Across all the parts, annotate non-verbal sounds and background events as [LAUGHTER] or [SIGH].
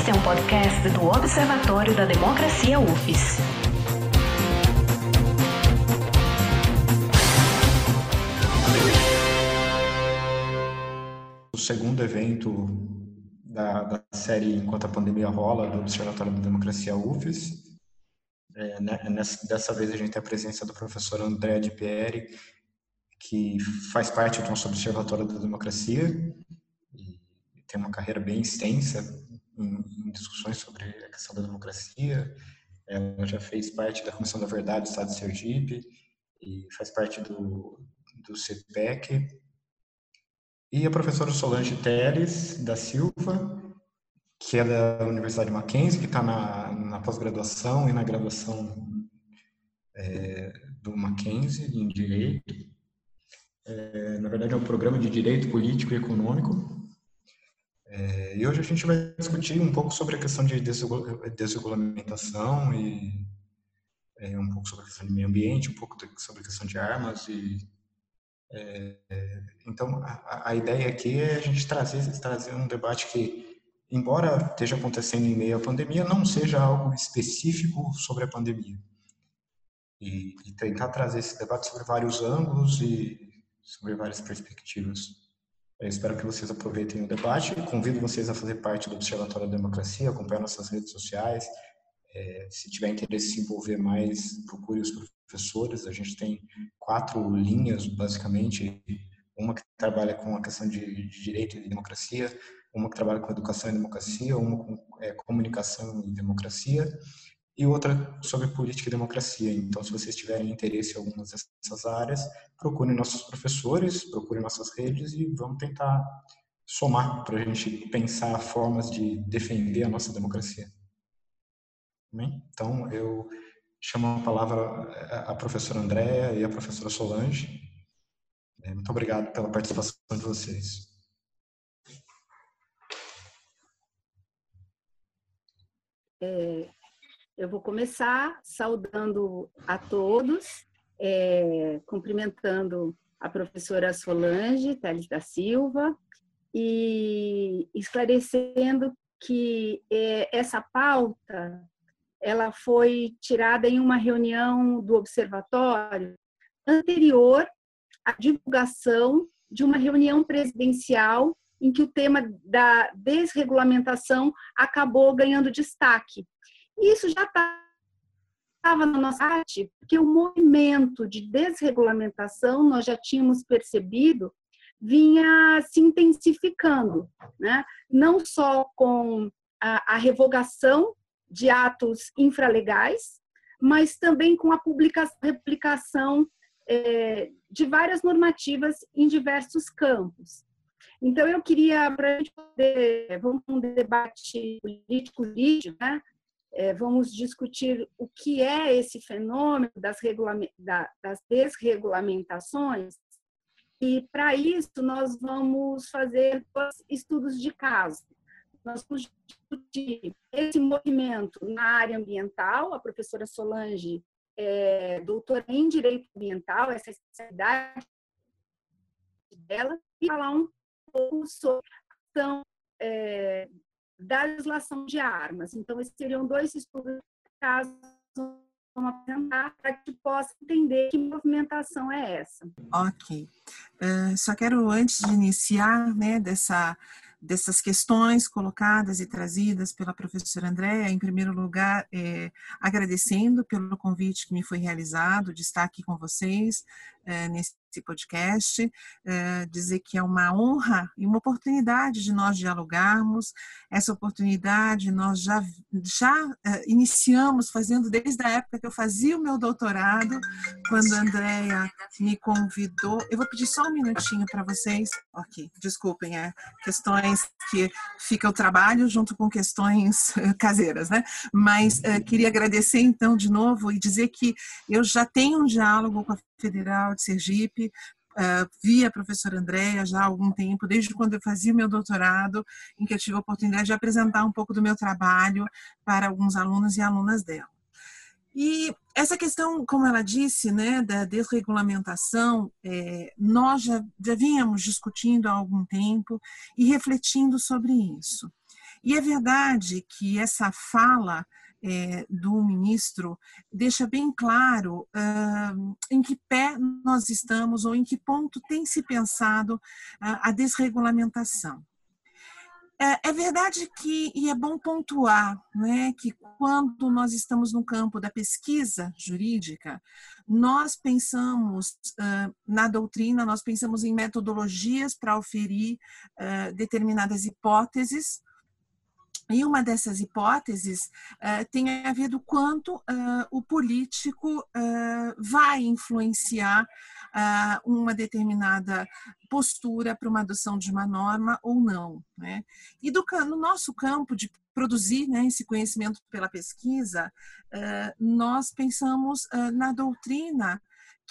Este é um podcast do Observatório da Democracia UFES. O segundo evento da, da série Enquanto a Pandemia Rola, do Observatório da Democracia UFES. É, né, nessa, dessa vez a gente tem a presença do professor André de Pieri, que faz parte do nosso Observatório da Democracia e tem uma carreira bem extensa em, discussões sobre a questão da democracia. Ela já fez parte da Comissão da Verdade do Estado de Sergipe e faz parte do, do CPEC. E a professora Solange Teles da Silva, que é da Universidade Mackenzie, que está na, na pós-graduação e na graduação é, do Mackenzie em Direito. É, na verdade, é um programa de Direito Político e Econômico é, e hoje a gente vai discutir um pouco sobre a questão de desregulamentação e é, um pouco sobre a questão de meio ambiente, um pouco sobre a questão de armas e é, então a, a, ideia aqui é a gente trazer trazer um debate que embora esteja acontecendo em meio à pandemia não seja algo específico sobre a pandemia e, e tentar trazer esse debate sobre vários ângulos e sobre várias perspectivas. Eu espero que vocês aproveitem o debate. Convido vocês a fazer parte do Observatório da Democracia, acompanhar nossas redes sociais. É, se tiver interesse em se envolver mais, procure os professores. A gente tem quatro linhas, basicamente. Uma que trabalha com a questão de, de direito e democracia, uma que trabalha com educação e democracia, uma com é, comunicação e democracia, e outra sobre política e democracia. Então, se vocês tiverem interesse em algumas dessas áreas, procurem nossos professores, procurem nossas redes e vamos tentar somar para a gente pensar formas de defender a nossa democracia. Então, eu chamo a palavra a professora Andréa e a professora Solange. É, muito obrigado pela participação de vocês. É, eu vou começar saudando a todos, é, cumprimentando a professora Solange Teles da Silva e esclarecendo que é, essa pauta ela foi tirada em uma reunião do observatório anterior à divulgação de uma reunião presidencial em que o tema da desregulamentação acabou ganhando destaque. Isso já estava na nossa arte, porque o movimento de desregulamentação nós já tínhamos percebido vinha se intensificando, né? não só com a, a revogação de atos infralegais, mas também com a publicação, publicação é, de várias normativas em diversos campos. Então, eu queria, para a gente poder, vamos um debate político-jurídico, né? É, vamos discutir o que é esse fenômeno das, das desregulamentações, e para isso nós vamos fazer estudos de caso. Nós vamos discutir esse movimento na área ambiental, a professora Solange é doutora em Direito Ambiental, essa é especialidade dela, e falar um pouco sobre a ação é, da legislação de armas. Então, esses seriam dois estudos caso vamos apresentar para que possa entender que movimentação é essa. Ok. Uh, só quero, antes de iniciar, né, dessa dessas questões colocadas e trazidas pela professora Andréa, em primeiro lugar, é, agradecendo pelo convite que me foi realizado de estar aqui com vocês é, nesse podcast, é, dizer que é uma honra e uma oportunidade de nós dialogarmos. Essa oportunidade nós já, já é, iniciamos fazendo desde a época que eu fazia o meu doutorado, quando a Andrea me convidou. Eu vou pedir só um minutinho para vocês. Ok, desculpem, é questões que fica o trabalho junto com questões é, caseiras, né? Mas queria agradecer então de novo e dizer que eu já tenho um diálogo com a Federal de Sergipe, uh, vi a professora Andréia já há algum tempo, desde quando eu fazia o meu doutorado, em que eu tive a oportunidade de apresentar um pouco do meu trabalho para alguns alunos e alunas dela. E essa questão, como ela disse, né, da desregulamentação, é, nós já, já vínhamos discutindo há algum tempo e refletindo sobre isso. E é verdade que essa fala é, do ministro deixa bem claro uh, em que pé nós estamos ou em que ponto tem se pensado uh, a desregulamentação. É, é, verdade que, e é bom pontuar, né, que quando nós estamos no campo da pesquisa jurídica, nós pensamos uh, na doutrina, nós pensamos em metodologias para oferir uh, determinadas hipóteses, e uma dessas hipóteses uh, tem a ver do quanto uh, o político uh, vai influenciar uma determinada postura para uma adoção de uma norma ou não. Né? E do, no nosso campo de produzir né, esse conhecimento pela pesquisa, nós pensamos na doutrina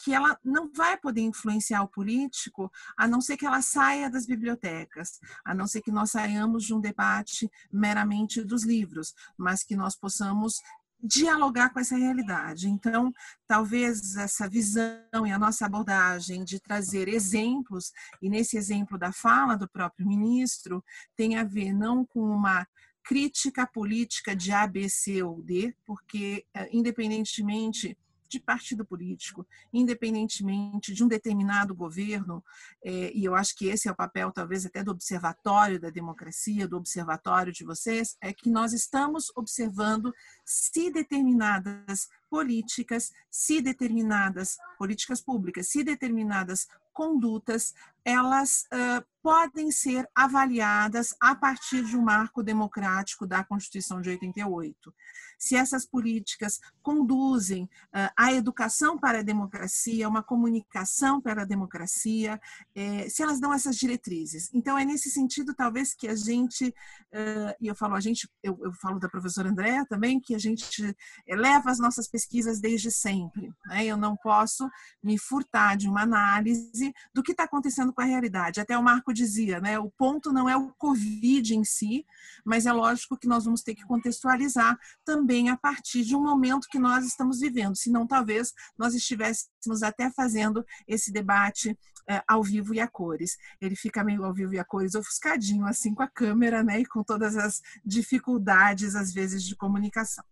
que ela não vai poder influenciar o político, a não ser que ela saia das bibliotecas, a não ser que nós saiamos de um debate meramente dos livros, mas que nós possamos dialogar com essa realidade. Então, talvez essa visão e a nossa abordagem de trazer exemplos, e nesse exemplo da fala do próprio ministro, tem a ver não com uma crítica política de A, B, C ou D, porque, eh, independentemente de partido político, independentemente de um determinado governo, é, e eu acho que esse é o papel, talvez, até do observatório da democracia, do observatório de vocês, é que nós estamos observando se determinadas políticas, se determinadas políticas públicas, se determinadas condutas, elas uh, podem ser avaliadas a partir de um marco democrático da Constituição de 88 se essas políticas conduzem uh, a educação para a democracia, uma comunicação para a democracia, eh, se elas dão essas diretrizes. Então, é nesse sentido, talvez, que a gente, uh, e eu falo a gente, eu, eu, falo da professora Andréa também, que a gente leva as nossas pesquisas desde sempre. Né? Eu não posso me furtar de uma análise do que está acontecendo com a realidade. Até o Marco dizia, né? o ponto não é o Covid em si, mas é lógico que nós vamos ter que contextualizar também a partir de um momento que nós estamos vivendo, senão talvez nós estivéssemos até fazendo esse debate é, ao vivo e a cores. Ele fica meio ao vivo e a cores ofuscadinho, assim com a câmera, né, e com todas as dificuldades, às vezes, de comunicação.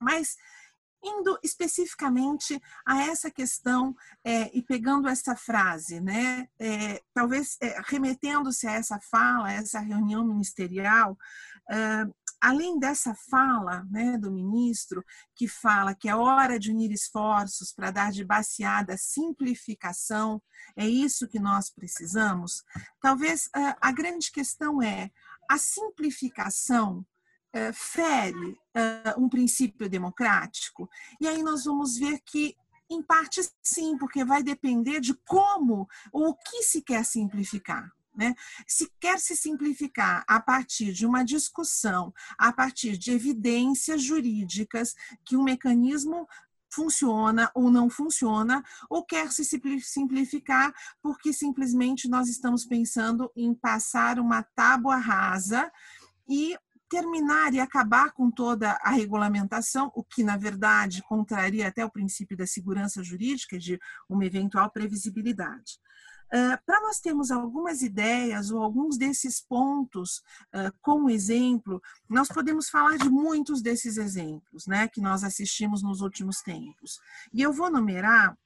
Mas indo especificamente a essa questão é, e pegando essa frase, né, é, talvez é, remetendo-se a essa fala, a essa reunião ministerial, além dessa fala né, do ministro, que fala que é hora de unir esforços para dar de baseada simplificação, é isso que nós precisamos, talvez a grande questão é a simplificação fere um princípio democrático? E aí nós vamos ver que em parte sim, porque vai depender de como ou o que se quer simplificar. Né? Se quer se simplificar a partir de uma discussão, a partir de evidências jurídicas que um mecanismo funciona ou não funciona, ou quer se simplificar porque simplesmente nós estamos pensando em passar uma tábua rasa e terminar e acabar com toda a regulamentação, o que, na verdade, contraria até o princípio da segurança jurídica de uma eventual previsibilidade. Uh, Para nós termos algumas ideias ou alguns desses pontos uh, como exemplo, nós podemos falar de muitos desses exemplos né, que nós assistimos nos últimos tempos. E eu vou numerar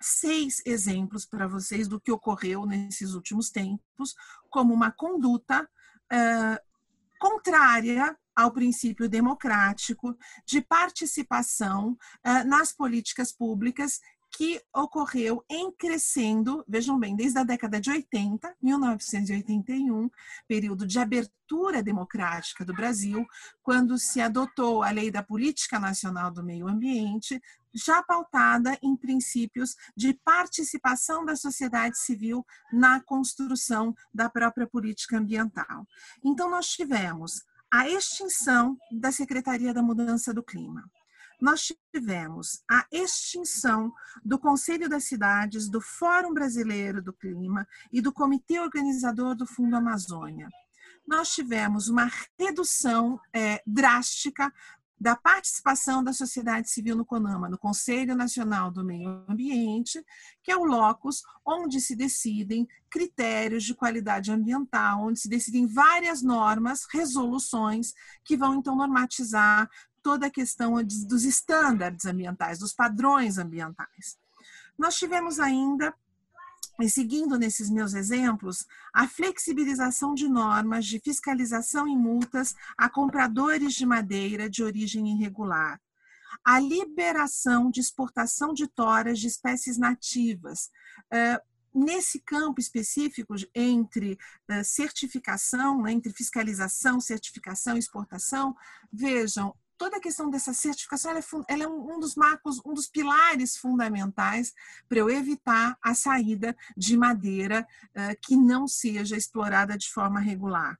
seis exemplos para vocês do que ocorreu nesses últimos tempos, como uma conduta uh, contrária ao princípio democrático de participação nas políticas públicas que ocorreu em crescendo, vejam bem, desde a década de 80, 1981, período de abertura democrática do Brasil, quando se adotou a Lei da Política Nacional do Meio Ambiente, já pautada em princípios de participação da sociedade civil na construção da própria política ambiental. Então, nós tivemos a extinção da Secretaria da Mudança do Clima nós tivemos a extinção do Conselho das Cidades, do Fórum Brasileiro do Clima e do Comitê Organizador do Fundo Amazônia. Nós tivemos uma redução é, drástica da participação da sociedade civil no CONAMA, no Conselho Nacional do Meio Ambiente, que é o locus onde se decidem critérios de qualidade ambiental, onde se decidem várias normas, resoluções, que vão então normatizar toda a questão dos estándares ambientais, dos padrões ambientais. Nós tivemos ainda e seguindo nesses meus exemplos, a flexibilização de normas de fiscalização e multas a compradores de madeira de origem irregular, a liberação de exportação de toras de espécies nativas. Nesse campo específico, entre certificação, né, entre fiscalização, certificação e exportação, vejam, toda a questão dessa certificação ela é, ela é um, dos marcos, um dos pilares fundamentais para eu evitar a saída de madeira uh, que não seja explorada de forma regular.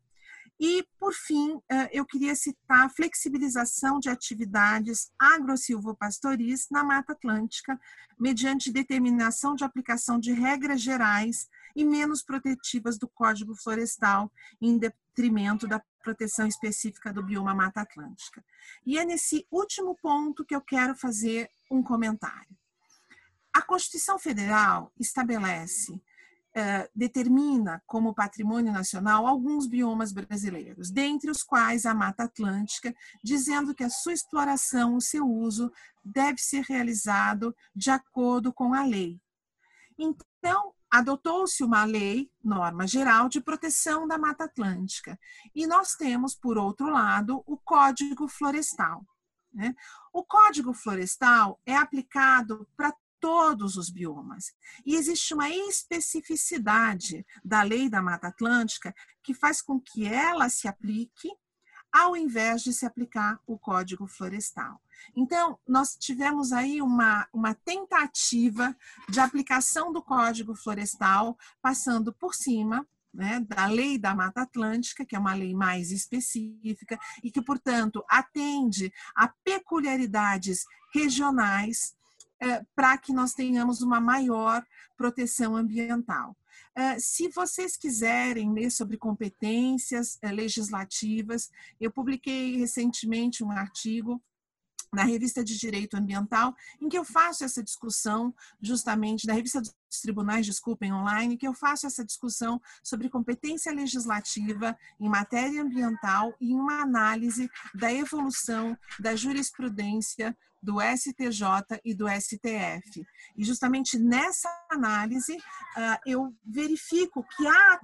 E, por fim, eu queria citar a flexibilização de atividades agro-silvopastoris na Mata Atlântica, mediante determinação de aplicação de regras gerais e menos protetivas do Código Florestal, em detrimento da proteção específica do bioma Mata Atlântica. E é nesse último ponto que eu quero fazer um comentário. A Constituição Federal estabelece, eh, determina como patrimônio nacional alguns biomas brasileiros, dentre os quais a Mata Atlântica, dizendo que a sua exploração, o seu uso, deve ser realizado de acordo com a lei. Então, adotou-se uma lei, norma geral, de proteção da Mata Atlântica. E nós temos, por outro lado, o Código Florestal. Né? O Código Florestal é aplicado para todos os biomas. E existe uma especificidade da lei da Mata Atlântica que faz com que ela se aplique ao invés de se aplicar o Código Florestal. Então, nós tivemos aí uma, uma tentativa de aplicação do Código Florestal, passando por cima né, da lei da Mata Atlântica, que é uma lei mais específica e que, portanto, atende a peculiaridades regionais para que nós tenhamos uma maior proteção ambiental. Eh, se vocês quiserem ler sobre competências eh, legislativas, eu publiquei recentemente um artigo na revista de Direito Ambiental, em que eu faço essa discussão, justamente, na revista dos tribunais, desculpem, online, que eu faço essa discussão sobre competência legislativa em matéria ambiental e uma análise da evolução da jurisprudência do STJ e do STF. E justamente nessa análise, uh, eu verifico que há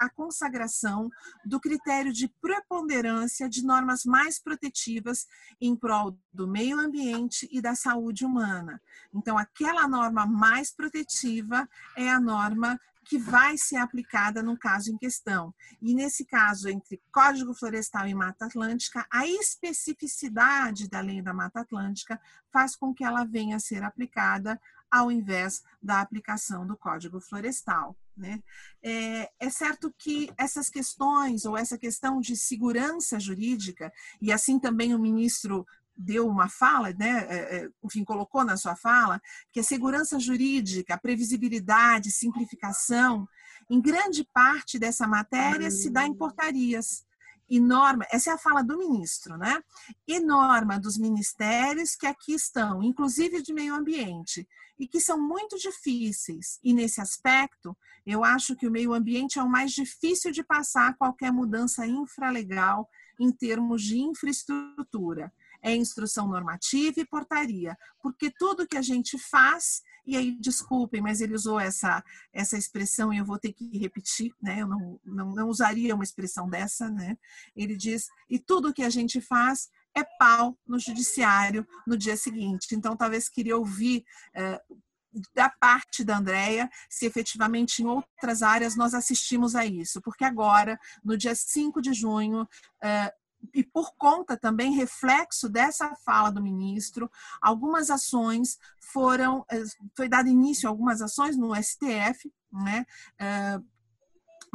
a consagração do critério de preponderância de normas mais protetivas em prol do meio ambiente e da saúde humana. Então, aquela norma mais protetiva é a norma que vai ser aplicada no caso em questão. E nesse caso, entre Código Florestal e Mata Atlântica, a especificidade da lei da Mata Atlântica faz com que ela venha a ser aplicada ao invés da aplicação do Código Florestal. Né? É, é, certo que essas questões, ou essa questão de segurança jurídica, e assim também o ministro deu uma fala, né, é, é, enfim, colocou na sua fala, que a segurança jurídica, a previsibilidade, simplificação, em grande parte dessa matéria se dá em portarias. E norma, essa é a fala do ministro, né? E norma dos ministérios que aqui estão, inclusive de meio ambiente, e que são muito difíceis. E nesse aspecto, eu acho que o meio ambiente é o mais difícil de passar qualquer mudança infralegal em termos de infraestrutura é instrução normativa e portaria, porque tudo que a gente faz, e aí desculpem, mas ele usou essa, essa expressão e eu vou ter que repetir, né? Eu não, não, não usaria uma expressão dessa, né? Ele diz, e tudo que a gente faz é pau no judiciário no dia seguinte. Então, talvez queria ouvir eh, da parte da Andrea, se efetivamente em outras áreas nós assistimos a isso, porque agora, no dia 5 de junho, eh, e por conta também reflexo dessa fala do ministro, algumas ações foram, eh, foi dado início a algumas ações no STF, né, eh,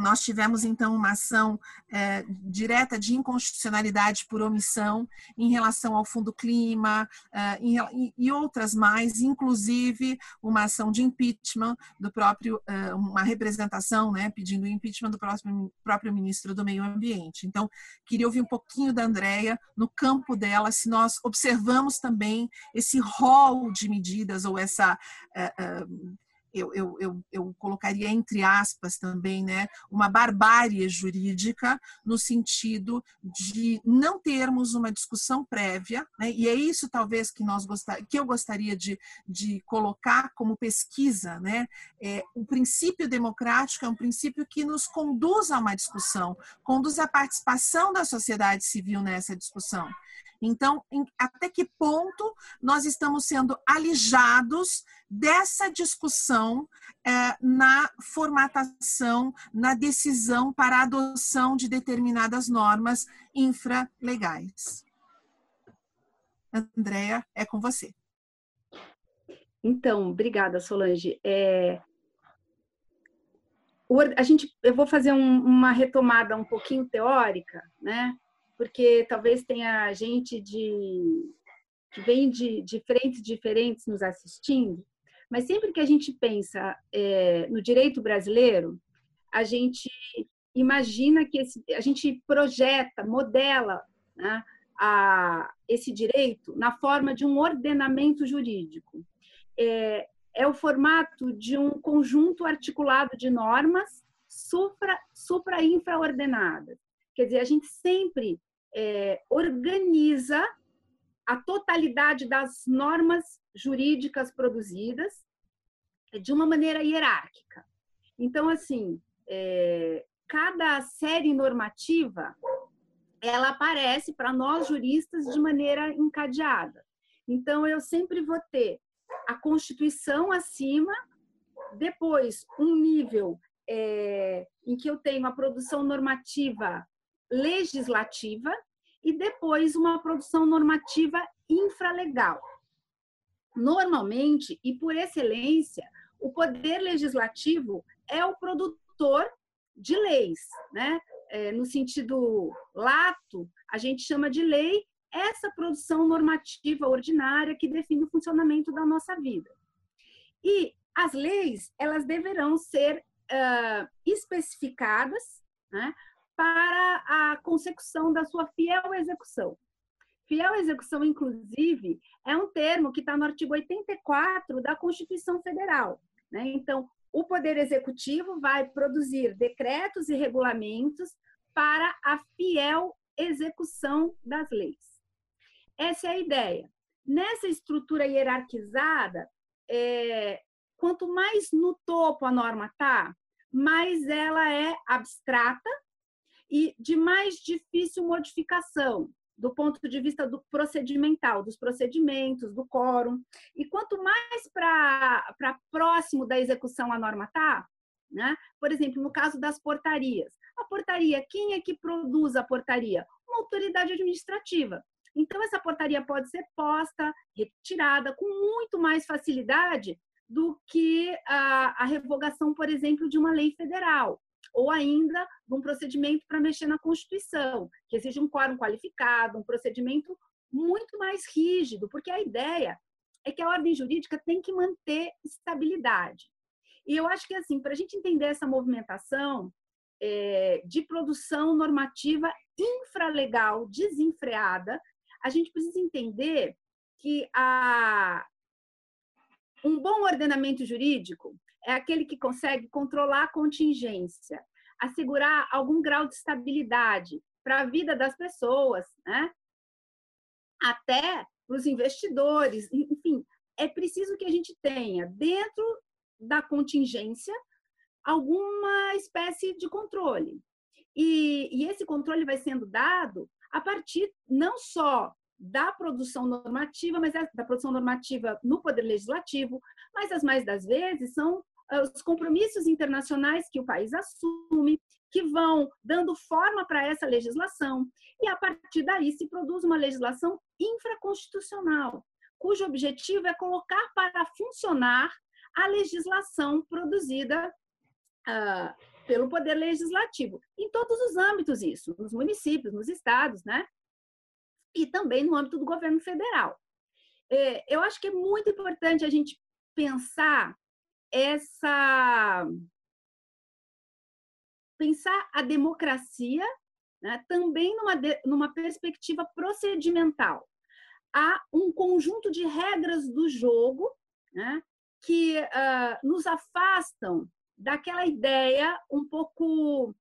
nós tivemos, então, uma ação é, direta de inconstitucionalidade por omissão em relação ao Fundo Clima é, em, e outras mais, inclusive uma ação de impeachment do próprio, é, uma representação, né, pedindo impeachment do próximo, próprio ministro do Meio Ambiente. Então, queria ouvir um pouquinho da Andrea no campo dela, se nós observamos também esse rol de medidas ou essa eu, eu, eu, eu, colocaria entre aspas também, né, uma barbárie jurídica no sentido de não termos uma discussão prévia, né, e é isso talvez que nós gostar, que eu gostaria de, de colocar como pesquisa, né, é, o princípio democrático é um princípio que nos conduz a uma discussão, conduz à participação da sociedade civil nessa discussão. Então, em, até que ponto nós estamos sendo alijados dessa discussão é, na formatação, na decisão para a adoção de determinadas normas infralegais? Andréa, é com você. Então, obrigada, Solange. É, a gente, eu vou fazer um, uma retomada um pouquinho teórica, né? Porque talvez tenha gente de que vem de, de frentes diferentes nos assistindo, mas sempre que a gente pensa é, no direito brasileiro, a gente imagina que esse, a gente projeta, modela né, a, esse direito na forma de um ordenamento jurídico. É, é o formato de um conjunto articulado de normas supra, supra-infraordenadas. Quer dizer, a gente sempre é, organiza a totalidade das normas jurídicas produzidas de uma maneira hierárquica. Então, assim, é, cada série normativa ela aparece para nós juristas de maneira encadeada. Então, eu sempre vou ter a Constituição acima, depois um nível é, em que eu tenho a produção normativa legislativa e depois uma produção normativa infralegal. Normalmente, e por excelência, o poder legislativo é o produtor de leis, né? É, no sentido lato, a gente chama de lei essa produção normativa ordinária que define o funcionamento da nossa vida. E as leis, elas deverão ser uh, especificadas, né? Para a consecução da sua fiel execução. Fiel execução, inclusive, é um termo que está no artigo 84 da Constituição Federal. Né? Então, o Poder Executivo vai produzir decretos e regulamentos para a fiel execução das leis. Essa é a ideia. Nessa estrutura hierarquizada, é, quanto mais no topo a norma está, mais ela é abstrata, e de mais difícil modificação do ponto de vista do procedimental, dos procedimentos, do quórum. E quanto mais para próximo da execução a norma está, né? por exemplo, no caso das portarias. A portaria, quem é que produz a portaria? Uma autoridade administrativa. Então, essa portaria pode ser posta, retirada com muito mais facilidade do que a, a revogação, por exemplo, de uma lei federal ou ainda um procedimento para mexer na Constituição, que exige um quórum qualificado, um procedimento muito mais rígido, porque a ideia é que a ordem jurídica tem que manter estabilidade. E eu acho que, assim, para a gente entender essa movimentação é, de produção normativa infralegal, desenfreada, a gente precisa entender que a, um bom ordenamento jurídico é aquele que consegue controlar a contingência, assegurar algum grau de estabilidade para a vida das pessoas, né? até para os investidores, enfim, é preciso que a gente tenha dentro da contingência alguma espécie de controle. E, e, esse controle vai sendo dado a partir não só da produção normativa, mas da produção normativa no Poder Legislativo, mas as mais das vezes são os compromissos internacionais que o país assume, que vão dando forma para essa legislação, e a partir daí se produz uma legislação infraconstitucional, cujo objetivo é colocar para funcionar a legislação produzida uh, pelo poder legislativo. Em todos os âmbitos isso, nos municípios, nos estados, né? E também no âmbito do governo federal. É, eu acho que é muito importante a gente pensar essa pensar a democracia né, também numa, numa perspectiva procedimental. Há um conjunto de regras do jogo né, que uh, nos afastam daquela ideia um pouco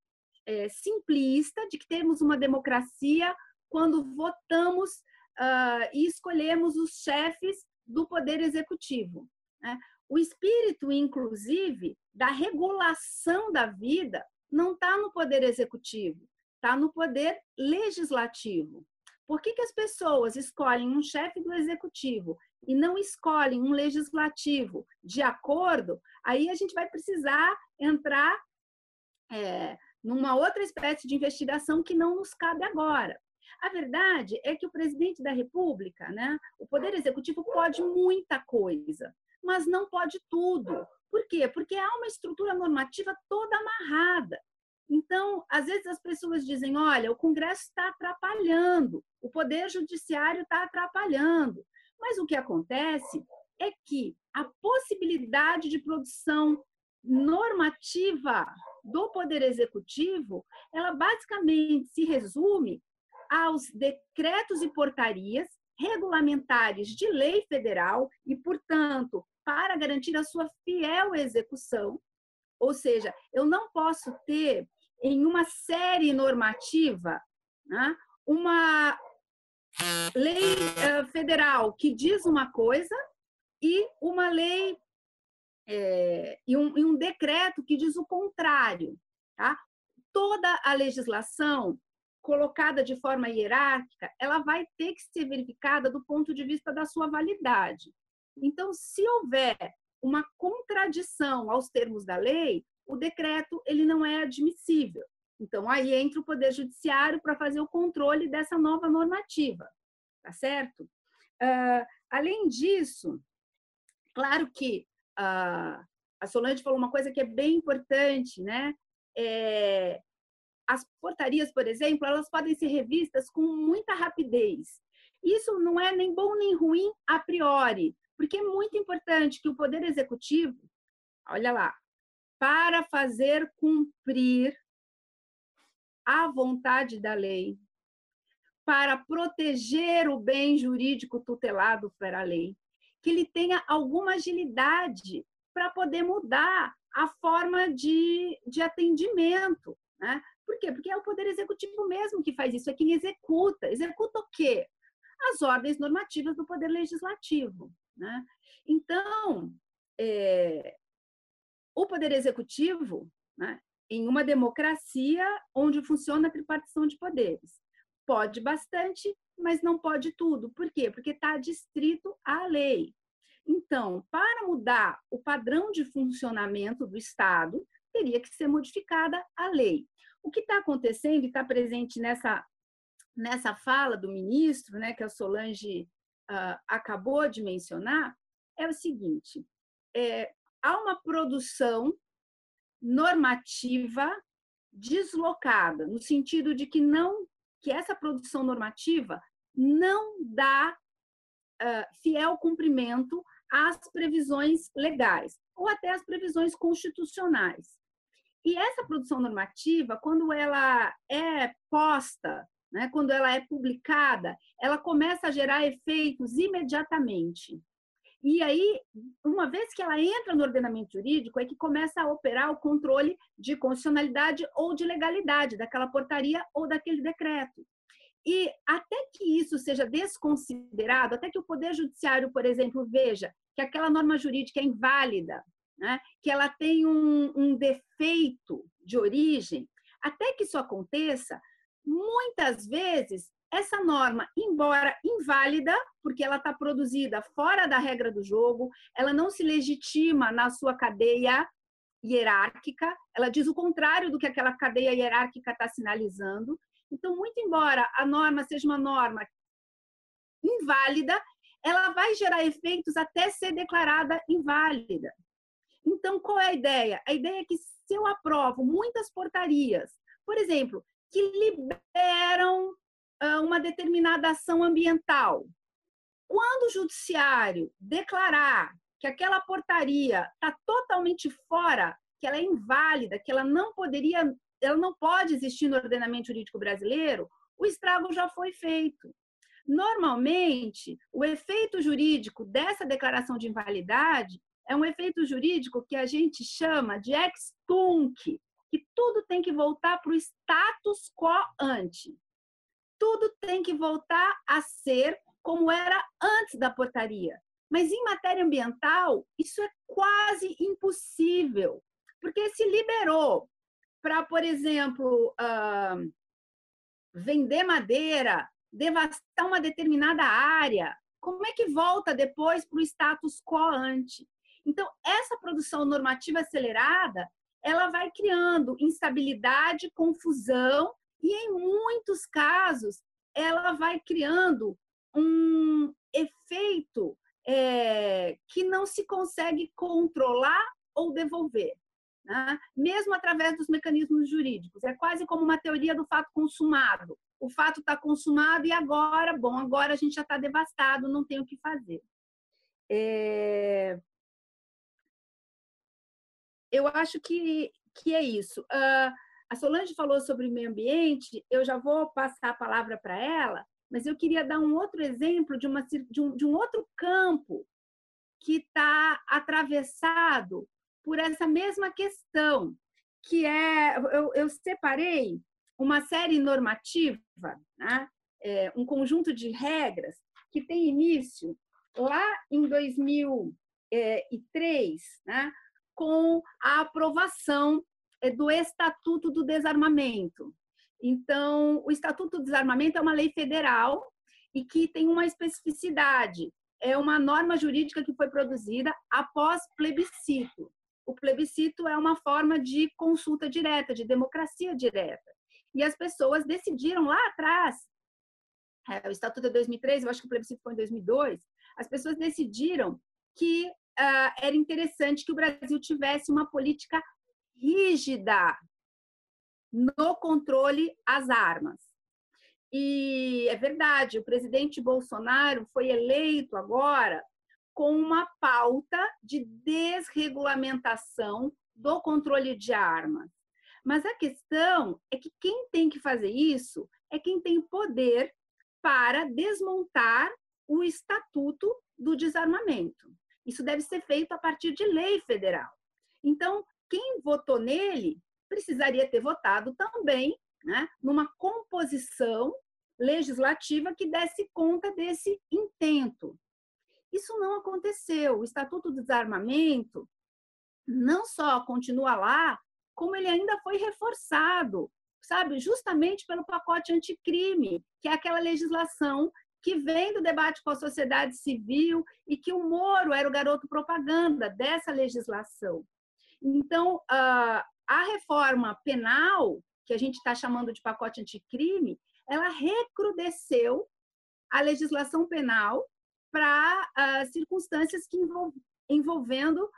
é, simplista de que temos uma democracia quando votamos uh, e escolhemos os chefes do poder executivo. Né? O espírito, inclusive, da regulação da vida não está no poder executivo, está no poder legislativo. Por que, que as pessoas escolhem um chefe do executivo e não escolhem um legislativo de acordo? Aí a gente vai precisar entrar é, numa outra espécie de investigação que não nos cabe agora. A verdade é que o presidente da República, né, o Poder Executivo pode muita coisa, mas não pode tudo. Por quê? Porque há uma estrutura normativa toda amarrada. Então, às vezes as pessoas dizem: olha, o Congresso está atrapalhando, o Poder Judiciário está atrapalhando. Mas o que acontece é que a possibilidade de produção normativa do Poder Executivo, ela basicamente se resume aos decretos e portarias regulamentares de lei federal e, portanto, para garantir a sua fiel execução. Ou seja, eu não posso ter em uma série normativa né, uma lei uh, federal que diz uma coisa e uma lei é, e, um, e um decreto que diz o contrário. Tá? Toda a legislação colocada de forma hierárquica, ela vai ter que ser verificada do ponto de vista da sua validade. Então, se houver uma contradição aos termos da lei, o decreto ele não é admissível. Então, aí entra o Poder Judiciário para fazer o controle dessa nova normativa, tá certo? Uh, além disso, claro que uh, a Solange falou uma coisa que é bem importante, né? É, as portarias, por exemplo, elas podem ser revistas com muita rapidez. Isso não é nem bom nem ruim a priori, porque é muito importante que o Poder Executivo, olha lá, para fazer cumprir a vontade da lei, para proteger o bem jurídico tutelado pela lei, que ele tenha alguma agilidade para poder mudar a forma de, de atendimento. Né? Por quê? Porque é o Poder Executivo mesmo que faz isso, é quem executa. Executa o quê? As ordens normativas do Poder Legislativo. Né? Então, é, o Poder Executivo, né, em uma democracia onde funciona a tripartição de poderes, pode bastante, mas não pode tudo. Por quê? Porque está distrito à lei. Então, para mudar o padrão de funcionamento do Estado, teria que ser modificada a lei. O que está acontecendo e está presente nessa, nessa fala do ministro, né, que a Solange uh, acabou de mencionar, é o seguinte: é, há uma produção normativa deslocada, no sentido de que não que essa produção normativa não dá uh, fiel cumprimento às previsões legais ou até às previsões constitucionais. E essa produção normativa, quando ela é posta, né, quando ela é publicada, ela começa a gerar efeitos imediatamente. E aí, uma vez que ela entra no ordenamento jurídico, é que começa a operar o controle de constitucionalidade ou de legalidade daquela portaria ou daquele decreto. E até que isso seja desconsiderado, até que o Poder Judiciário, por exemplo, veja que aquela norma jurídica é inválida, né, que ela tem um, um defeito de origem, até que isso aconteça, muitas vezes essa norma, embora inválida, porque ela está produzida fora da regra do jogo, ela não se legitima na sua cadeia hierárquica, ela diz o contrário do que aquela cadeia hierárquica está sinalizando. Então, muito embora a norma seja uma norma inválida, ela vai gerar efeitos até ser declarada inválida. Então, qual é a ideia? A ideia é que se eu aprovo muitas portarias, por exemplo, que liberam uma determinada ação ambiental, quando o judiciário declarar que aquela portaria está totalmente fora, que ela é inválida, que ela não poderia, ela não pode existir no ordenamento jurídico brasileiro, o estrago já foi feito. Normalmente, o efeito jurídico dessa declaração de invalidade é um efeito jurídico que a gente chama de ex tunc, que tudo tem que voltar para o status quo ante. Tudo tem que voltar a ser como era antes da portaria. Mas em matéria ambiental, isso é quase impossível, porque se liberou para, por exemplo, uh, vender madeira, devastar uma determinada área, como é que volta depois para o status quo ante? Então, essa produção normativa acelerada, ela vai criando instabilidade, confusão e, em muitos casos, ela vai criando um efeito é, que não se consegue controlar ou devolver, né? mesmo através dos mecanismos jurídicos. É quase como uma teoria do fato consumado. O fato está consumado e agora, bom, agora a gente já está devastado, não tem o que fazer. É... Eu acho que, que é isso. Uh, a Solange falou sobre meio ambiente, eu já vou passar a palavra para ela, mas eu queria dar um outro exemplo de, uma, de, um, de um outro campo que está atravessado por essa mesma questão, que é, eu, eu separei uma série normativa, né? é, um conjunto de regras que tem início lá em 2003, né? Com a aprovação é, do Estatuto do Desarmamento. Então, o Estatuto do Desarmamento é uma lei federal e que tem uma especificidade. É uma norma jurídica que foi produzida após plebiscito. O plebiscito é uma forma de consulta direta, de democracia direta. E as pessoas decidiram lá atrás, é, o Estatuto é 2003, eu acho que o plebiscito foi em 2002, as pessoas decidiram que uh, era interessante que o Brasil tivesse uma política rígida no controle às armas. E é verdade, o presidente Bolsonaro foi eleito agora com uma pauta de desregulamentação do controle de armas. Mas a questão é que quem tem que fazer isso é quem tem poder para desmontar o Estatuto do Desarmamento. Isso deve ser feito a partir de lei federal. Então, quem votou nele precisaria ter votado também né, numa composição legislativa que desse conta desse intento. Isso não aconteceu. O Estatuto do Desarmamento não só continua lá, como ele ainda foi reforçado, sabe, justamente pelo pacote anticrime, que é aquela legislação que vem do debate com a sociedade civil e que o Moro era o garoto propaganda dessa legislação. Então, a reforma penal, que a gente está chamando de pacote anticrime, ela recrudesceu a legislação penal para circunstâncias que envolvendo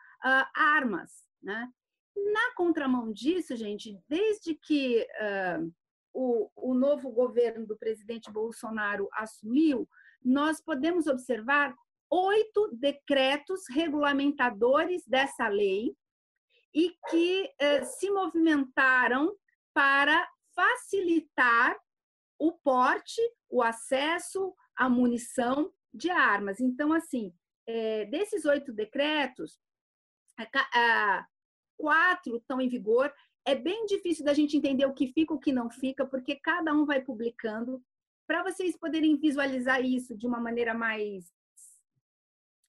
armas, né? Na contramão disso, gente, desde que uh, o, o novo governo do presidente Bolsonaro assumiu, nós podemos observar oito decretos regulamentadores dessa lei e que uh, se movimentaram para facilitar o porte, o acesso à munição de armas. Então, assim, é, desses oito decretos, quatro estão em vigor. É bem difícil da gente entender o que fica, o que não fica, porque cada um vai publicando. Para vocês poderem visualizar isso de uma maneira mais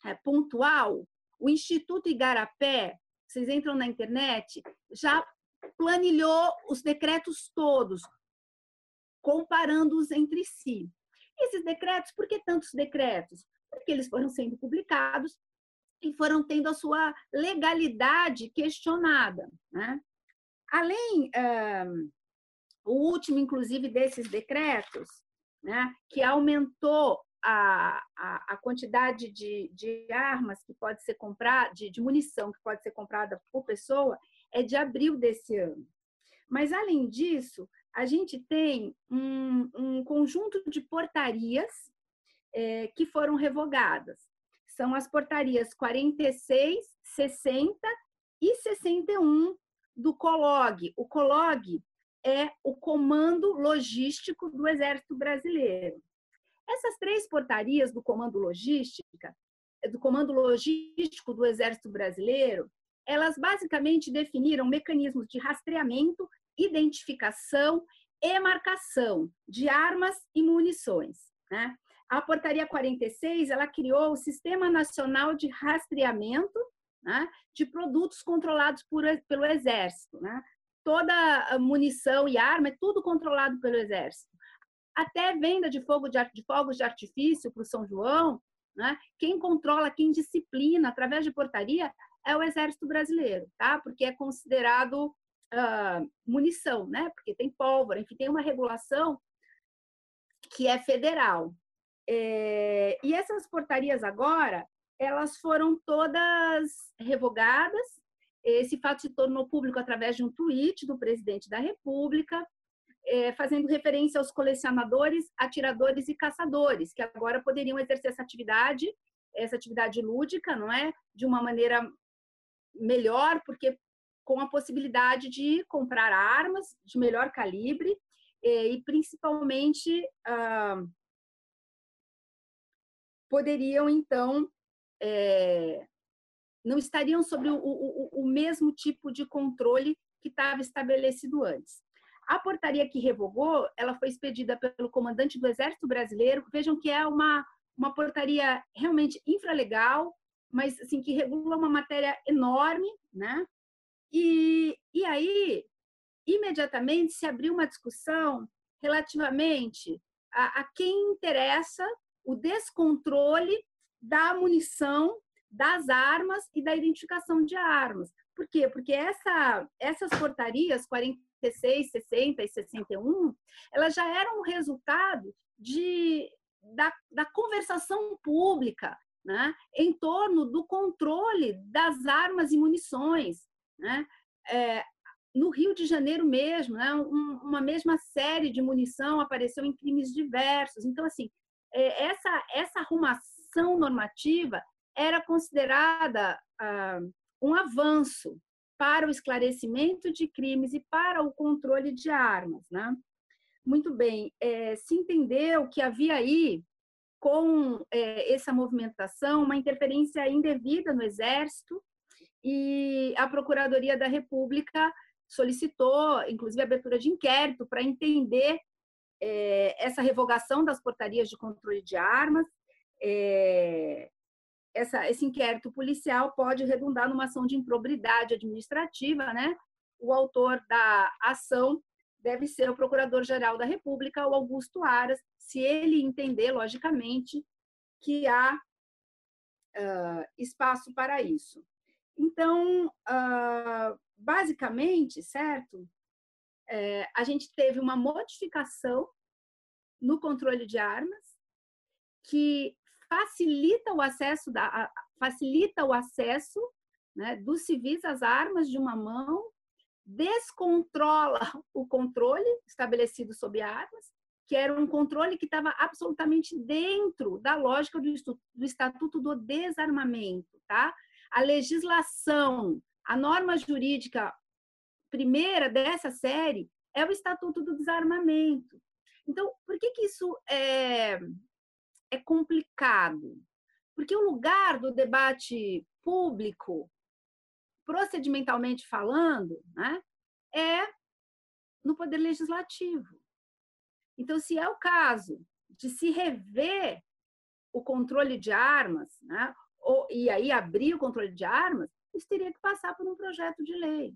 é, pontual, o Instituto Igarapé, vocês entram na internet, já planilhou os decretos todos, comparando-os entre si. Esses decretos, por que tantos decretos? Porque eles foram sendo publicados e foram tendo a sua legalidade questionada. Né? Além, o último, inclusive, desses decretos, né, que aumentou a, a, a quantidade de, de, armas que pode ser comprada, de, de munição que pode ser comprada por pessoa, é de abril desse ano. Mas, além disso, a gente tem um, um conjunto de portarias é, que foram revogadas. São as portarias 46, 60 e 61 do COLOG. O COLOG é o Comando Logístico do Exército Brasileiro. Essas três portarias do Comando Logística, do Comando Logístico do Exército Brasileiro, elas basicamente definiram mecanismos de rastreamento, identificação e marcação de armas e munições. Né? A Portaria 46 ela criou o Sistema Nacional de Rastreamento né, de produtos controlados por, pelo Exército. Né? Toda munição e arma é tudo controlado pelo Exército. Até venda de, fogo de, de fogos de artifício para o São João, né? quem controla, quem disciplina através de portaria é o Exército Brasileiro, tá? porque é considerado uh, munição, né? porque tem pólvora, enfim, tem uma regulação que é federal. É, e essas portarias agora, elas foram todas revogadas. Esse fato se tornou público através de um tweet do presidente da República, é, fazendo referência aos colecionadores, atiradores e caçadores, que agora poderiam exercer essa atividade, essa atividade lúdica, não é, de uma maneira melhor, porque com a possibilidade de comprar armas de melhor calibre é, e principalmente ah, poderiam então é, não estariam sob o, o, o mesmo tipo de controle que estava estabelecido antes. A portaria que revogou, ela foi expedida pelo comandante do Exército Brasileiro. Vejam que é uma, uma portaria realmente infralegal, mas assim que regula uma matéria enorme, né? E, e aí, imediatamente se abriu uma discussão relativamente a, a quem interessa o descontrole da munição, das armas e da identificação de armas. Por quê? Porque essa, essas portarias 46, 60 e 61, elas já eram resultado de, da, da conversação pública né, em torno do controle das armas e munições. Né? É, no Rio de Janeiro mesmo, né, um, uma mesma série de munição apareceu em crimes diversos. Então, assim, é, essa, essa arrumação normativa era considerada ah, um avanço para o esclarecimento de crimes e para o controle de armas. Né? Muito bem, é, se entendeu que havia aí, com é, essa movimentação, uma interferência indevida no Exército e a Procuradoria da República solicitou, inclusive, a abertura de inquérito para entender é, essa revogação das portarias de controle de armas é, essa, esse inquérito policial pode redundar numa ação de improbidade administrativa, né? O autor da ação deve ser o Procurador-Geral da República, o Augusto Aras, se ele entender, logicamente, que há uh, espaço para isso. Então, uh, basicamente, certo? É, a gente teve uma modificação no controle de armas que facilita o acesso da, facilita o acesso né, dos civis às armas de uma mão, descontrola [LAUGHS] o controle estabelecido sobre armas, que era um controle que estava absolutamente dentro da lógica do, do Estatuto do Desarmamento, tá? A legislação, a norma jurídica primeira dessa série é o Estatuto do Desarmamento. Então, por que, que isso é, é complicado, porque o lugar do debate público, procedimentalmente falando, né, é no poder legislativo. Então, se é o caso de se rever o controle de armas, né, ou, e aí abrir o controle de armas, isso teria que passar por um projeto de lei.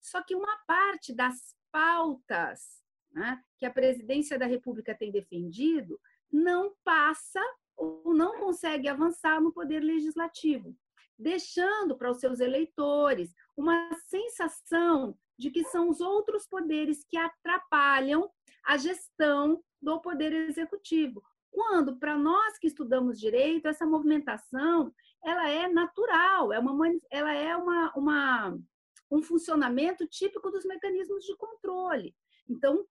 Só que uma parte das pautas né, que a presidência da República tem defendido não passa ou não consegue avançar no poder legislativo, deixando para os seus eleitores uma sensação de que são os outros poderes que atrapalham a gestão do poder executivo. Quando, para nós que estudamos direito, essa movimentação ela é natural, é uma, ela é uma, uma, um funcionamento típico dos mecanismos de controle. Então,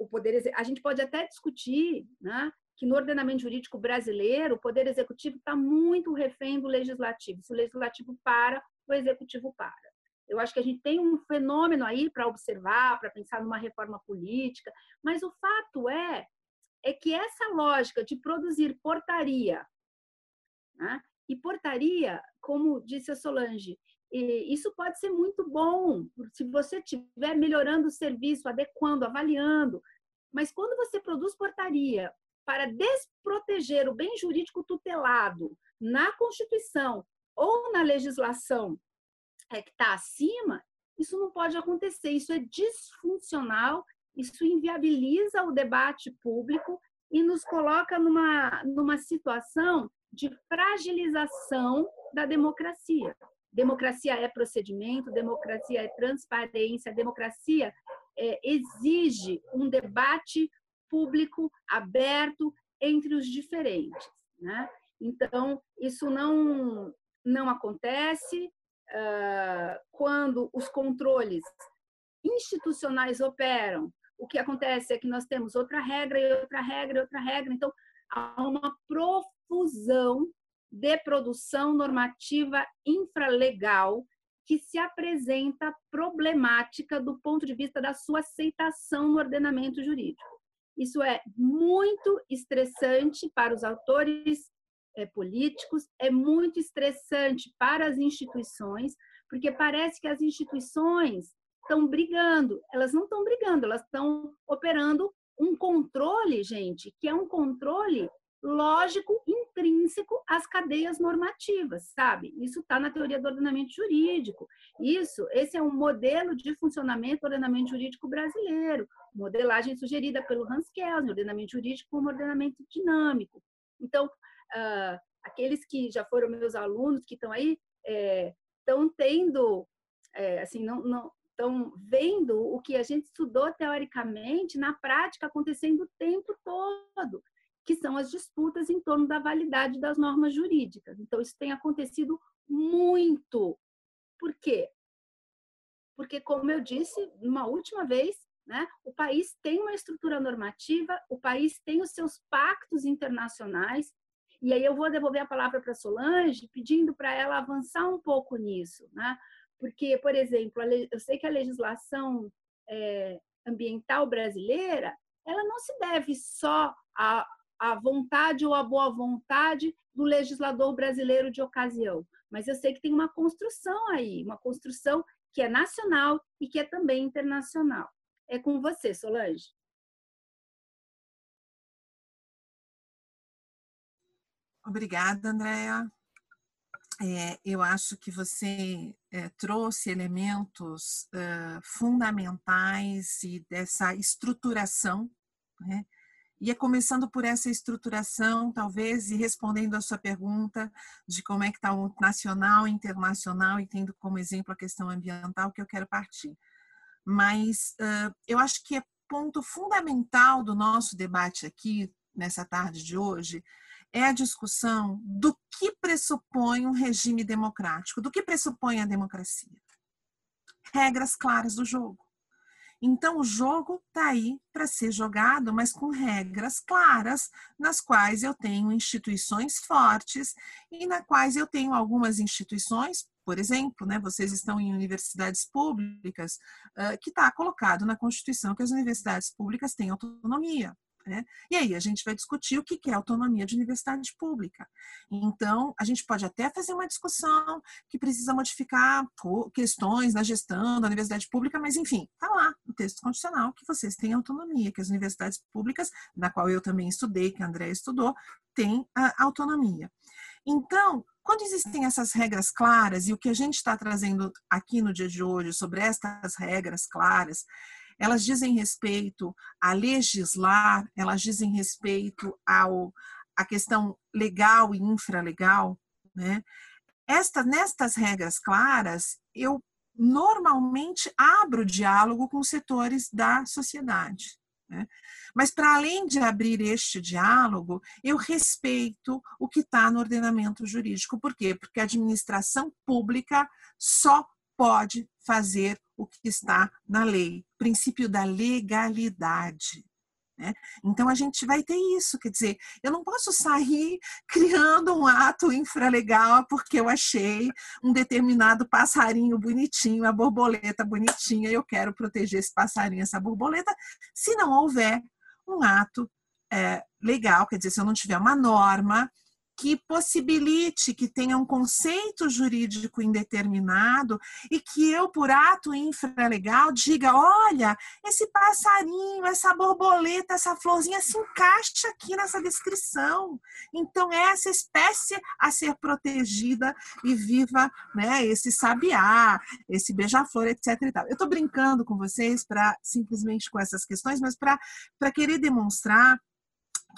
o poder a gente pode até discutir né, que no ordenamento jurídico brasileiro o poder executivo está muito refém do legislativo. Se o legislativo para, o executivo para. Eu acho que a gente tem um fenômeno aí para observar, para pensar numa reforma política, mas o fato é é que essa lógica de produzir portaria, né? e portaria, como disse a Solange, isso pode ser muito bom se você estiver melhorando o serviço, adequando, avaliando. Mas quando você produz portaria para desproteger o bem jurídico tutelado na Constituição ou na legislação é, que está acima, isso não pode acontecer. Isso é disfuncional, isso inviabiliza o debate público e nos coloca numa, numa situação de fragilização da democracia. Democracia é procedimento, democracia é transparência, democracia é, exige um debate público aberto entre os diferentes. Né? Então, isso não, não acontece uh, quando os controles institucionais operam. O que acontece é que nós temos outra regra e outra regra e outra regra. Então, há uma profusão de produção normativa infralegal que se apresenta problemática do ponto de vista da sua aceitação no ordenamento jurídico. Isso é muito estressante para os autores é, políticos, é muito estressante para as instituições, porque parece que as instituições estão brigando. Elas não estão brigando, elas estão operando um controle, gente, que é um controle lógico intrínseco às cadeias normativas, sabe? Isso está na teoria do ordenamento jurídico. Isso, esse é um modelo de funcionamento do ordenamento jurídico brasileiro, modelagem sugerida pelo Hans Kelsen, ordenamento jurídico como ordenamento dinâmico. Então, uh, aqueles que já foram meus alunos, que estão aí, estão é, tendo, é, assim, não, não estão vendo o que a gente estudou teoricamente na prática acontecendo o tempo todo que são as disputas em torno da validade das normas jurídicas. Então, isso tem acontecido muito. Por quê? Porque, como eu disse uma última vez, né, o país tem uma estrutura normativa, o país tem os seus pactos internacionais, e aí eu vou devolver a palavra para Solange, pedindo para ela avançar um pouco nisso, né? Porque, por exemplo, eu sei que a legislação é, ambiental brasileira, ela não se deve só a, a vontade ou a boa vontade do legislador brasileiro de ocasião. Mas eu sei que tem uma construção aí, uma construção que é nacional e que é também internacional. É com você, Solange. Obrigada, Andréa. É, eu acho que você é, trouxe elementos fundamentais e dessa estruturação né, e é começando por essa estruturação, talvez, e respondendo a sua pergunta de como é que está o nacional, internacional, e tendo como exemplo a questão ambiental, que eu quero partir. Mas uh, eu acho que é ponto fundamental do nosso debate aqui, nessa tarde de hoje, é a discussão do que pressupõe um regime democrático, do que pressupõe a democracia. Regras claras do jogo. Então, o jogo está aí para ser jogado, mas com regras claras, nas quais eu tenho instituições fortes e na quais eu tenho algumas instituições, por exemplo, né, vocês estão em universidades públicas, uh, que está colocado na Constituição que as universidades públicas têm autonomia. Né? E aí a gente vai discutir o que é autonomia de universidade pública. Então, a gente pode até fazer uma discussão que precisa modificar questões na gestão da universidade pública, mas enfim, está lá no texto constitucional que vocês têm autonomia, que as universidades públicas, na qual eu também estudei, que a André estudou, têm autonomia. Então, quando existem essas regras claras, e o que a gente está trazendo aqui no dia de hoje sobre estas regras claras, elas dizem respeito a legislar, elas dizem respeito ao a questão legal e infralegal, né? Esta, nestas regras claras, eu normalmente abro diálogo com setores da sociedade. Né? Mas, para além de abrir este diálogo, eu respeito o que está no ordenamento jurídico. Por quê? Porque a administração pública só pode fazer o que está na lei princípio da legalidade. Né? Então a gente vai ter isso, quer dizer, eu não posso sair [LAUGHS] criando um ato infralegal porque eu achei um determinado passarinho bonitinho, a borboleta bonitinha, e eu quero proteger esse passarinho, essa borboleta, se não houver um ato é, legal, quer dizer, se eu não tiver uma norma que possibilite que tenha um conceito jurídico indeterminado e que eu, por ato infralegal, diga: olha, esse passarinho, essa borboleta, essa florzinha se encaixa aqui nessa descrição. Então, é essa espécie a ser protegida e viva né, esse sabiá, esse beija-flor, etc. Eu estou brincando com vocês para simplesmente com essas questões, mas para querer demonstrar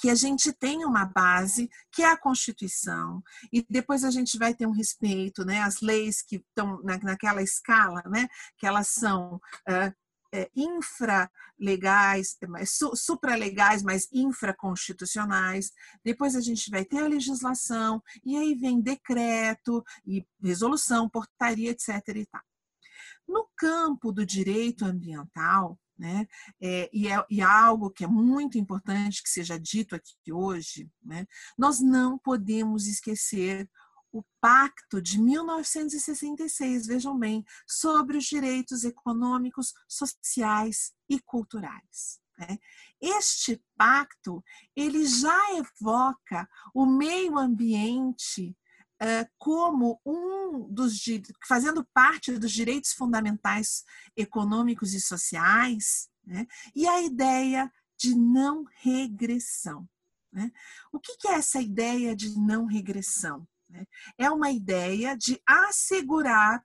que a gente tem uma base, que é a Constituição, e depois a gente vai ter um respeito, né, as leis que estão na, naquela escala, né, que elas são uh, é, infralegais, su, supralegais, mas infraconstitucionais. Depois a gente vai ter a legislação, e aí vem decreto, e resolução, portaria, etc. No campo do direito ambiental, né? É, e, é, e algo que é muito importante que seja dito aqui hoje, né? nós não podemos esquecer o Pacto de 1966, vejam bem, sobre os direitos econômicos, sociais e culturais. Né? Este pacto ele já evoca o meio ambiente como um dos fazendo parte dos direitos fundamentais econômicos e sociais, né? e a ideia de não regressão. Né? O que, que é essa ideia de não regressão? Né? É uma ideia de assegurar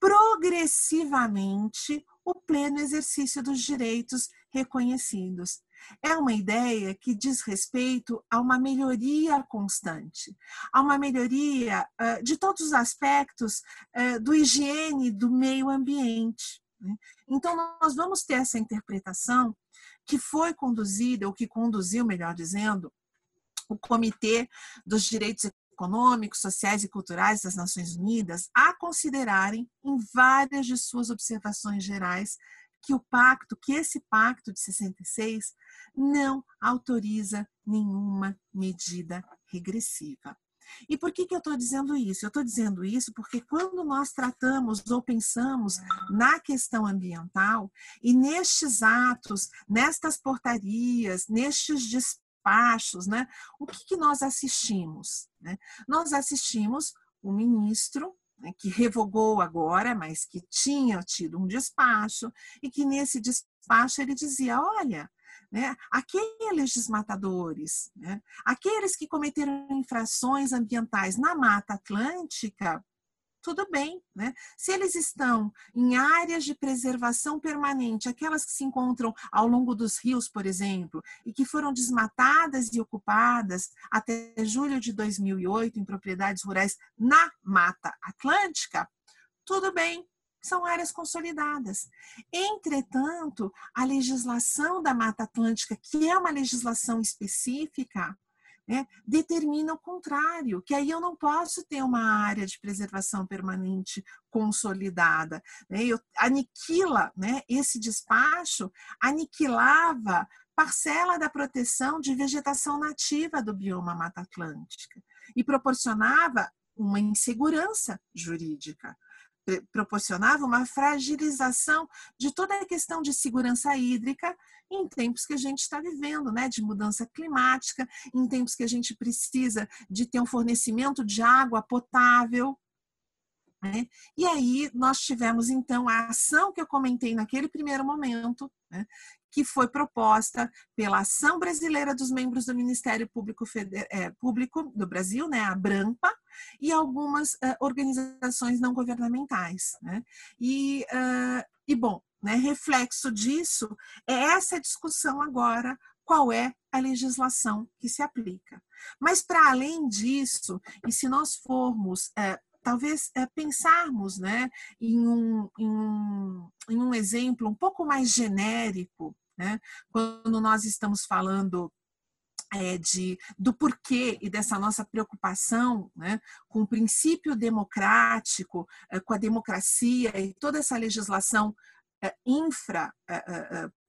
progressivamente o pleno exercício dos direitos reconhecidos é uma ideia que diz respeito a uma melhoria constante, a uma melhoria uh, de todos os aspectos uh, do higiene do meio ambiente. Né? Então, nós vamos ter essa interpretação que foi conduzida, ou que conduziu, melhor dizendo, o Comitê dos Direitos Econômicos, Sociais e Culturais das Nações Unidas a considerarem, em várias de suas observações gerais, que o pacto, que esse pacto de 66 não autoriza nenhuma medida regressiva. E por que, que eu estou dizendo isso? Eu estou dizendo isso porque quando nós tratamos ou pensamos na questão ambiental e nestes atos, nestas portarias, nestes despachos, né, o que, que nós assistimos? Né? Nós assistimos o ministro né, que revogou agora, mas que tinha tido um despacho, e que nesse despacho ele dizia: olha, né, aqueles desmatadores, né, aqueles que cometeram infrações ambientais na Mata Atlântica, tudo bem, né? Se eles estão em áreas de preservação permanente, aquelas que se encontram ao longo dos rios, por exemplo, e que foram desmatadas e ocupadas até julho de 2008 em propriedades rurais na Mata Atlântica, tudo bem, são áreas consolidadas. Entretanto, a legislação da Mata Atlântica, que é uma legislação específica, né, determina o contrário, que aí eu não posso ter uma área de preservação permanente consolidada. Né, eu, aniquila, né, esse despacho aniquilava parcela da proteção de vegetação nativa do bioma Mata Atlântica e proporcionava uma insegurança jurídica proporcionava uma fragilização de toda a questão de segurança hídrica em tempos que a gente está vivendo, né, de mudança climática, em tempos que a gente precisa de ter um fornecimento de água potável. Né? E aí nós tivemos então a ação que eu comentei naquele primeiro momento, né, que foi proposta pela Ação Brasileira dos Membros do Ministério Público, Feder é, Público do Brasil, né, a BRAMPA, e algumas uh, organizações não governamentais. Né? E, uh, e, bom, né, reflexo disso é essa discussão agora, qual é a legislação que se aplica. Mas, para além disso, e se nós formos é, talvez é, pensarmos né, em, um, em, um, em um exemplo um pouco mais genérico né? quando nós estamos falando é, de, do porquê e dessa nossa preocupação né, com o princípio democrático, é, com a democracia e toda essa legislação é, infra,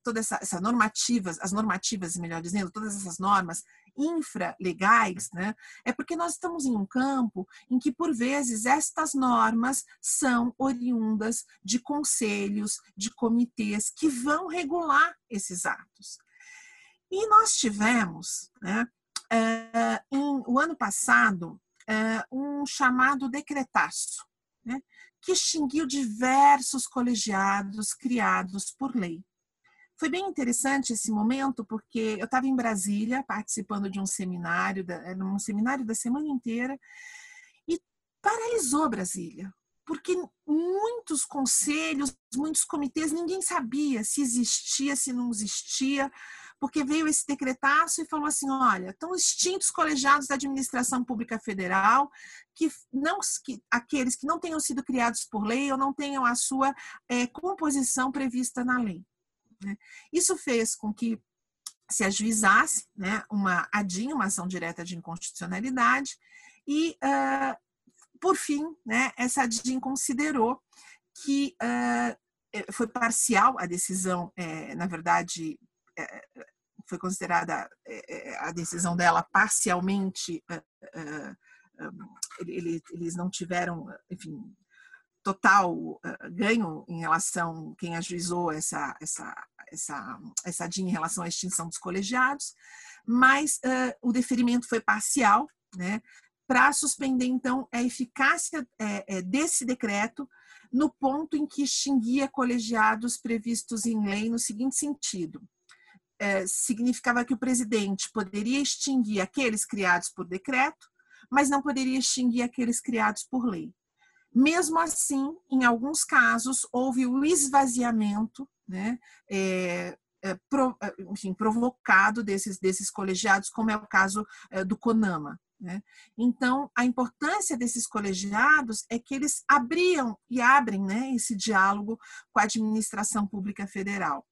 todas essa, essa normativas, as normativas, melhor dizendo, todas essas normas infralegais, né, é porque nós estamos em um campo em que, por vezes, estas normas são oriundas de conselhos, de comitês que vão regular esses atos. E nós tivemos, né, é, em, o ano passado, é, um chamado decretaço, né, que extinguiu diversos colegiados criados por lei. Foi bem interessante esse momento, porque eu estava em Brasília participando de um seminário, um seminário da semana inteira, e paralisou Brasília, porque muitos conselhos, muitos comitês, ninguém sabia se existia, se não existia, porque veio esse decretaço e falou assim: olha, estão extintos colegiados da administração pública federal, que não que, aqueles que não tenham sido criados por lei ou não tenham a sua é, composição prevista na lei. Né? Isso fez com que se ajuizasse né, uma ADIM, uma ação direta de inconstitucionalidade, e, uh, por fim, né, essa ADIM considerou que uh, foi parcial a decisão, é, na verdade, foi considerada é, a decisão dela parcialmente, eles não tiveram, enfim, total ganho em relação quem ajuizou essa essa essa essa DIN em relação à extinção dos colegiados, mas o deferimento foi parcial, né, para suspender então a eficácia é, desse decreto no ponto em que extinguia colegiados previstos em lei no seguinte sentido: é, significava que o presidente poderia extinguir aqueles criados por decreto, mas não poderia extinguir aqueles criados por lei. Mesmo assim, em alguns casos, houve o esvaziamento né, é, é, pro, é, enfim, provocado desses, desses colegiados, como é o caso é, do CONAMA. Né? Então, a importância desses colegiados é que eles abriam e abrem né, esse diálogo com a administração pública federal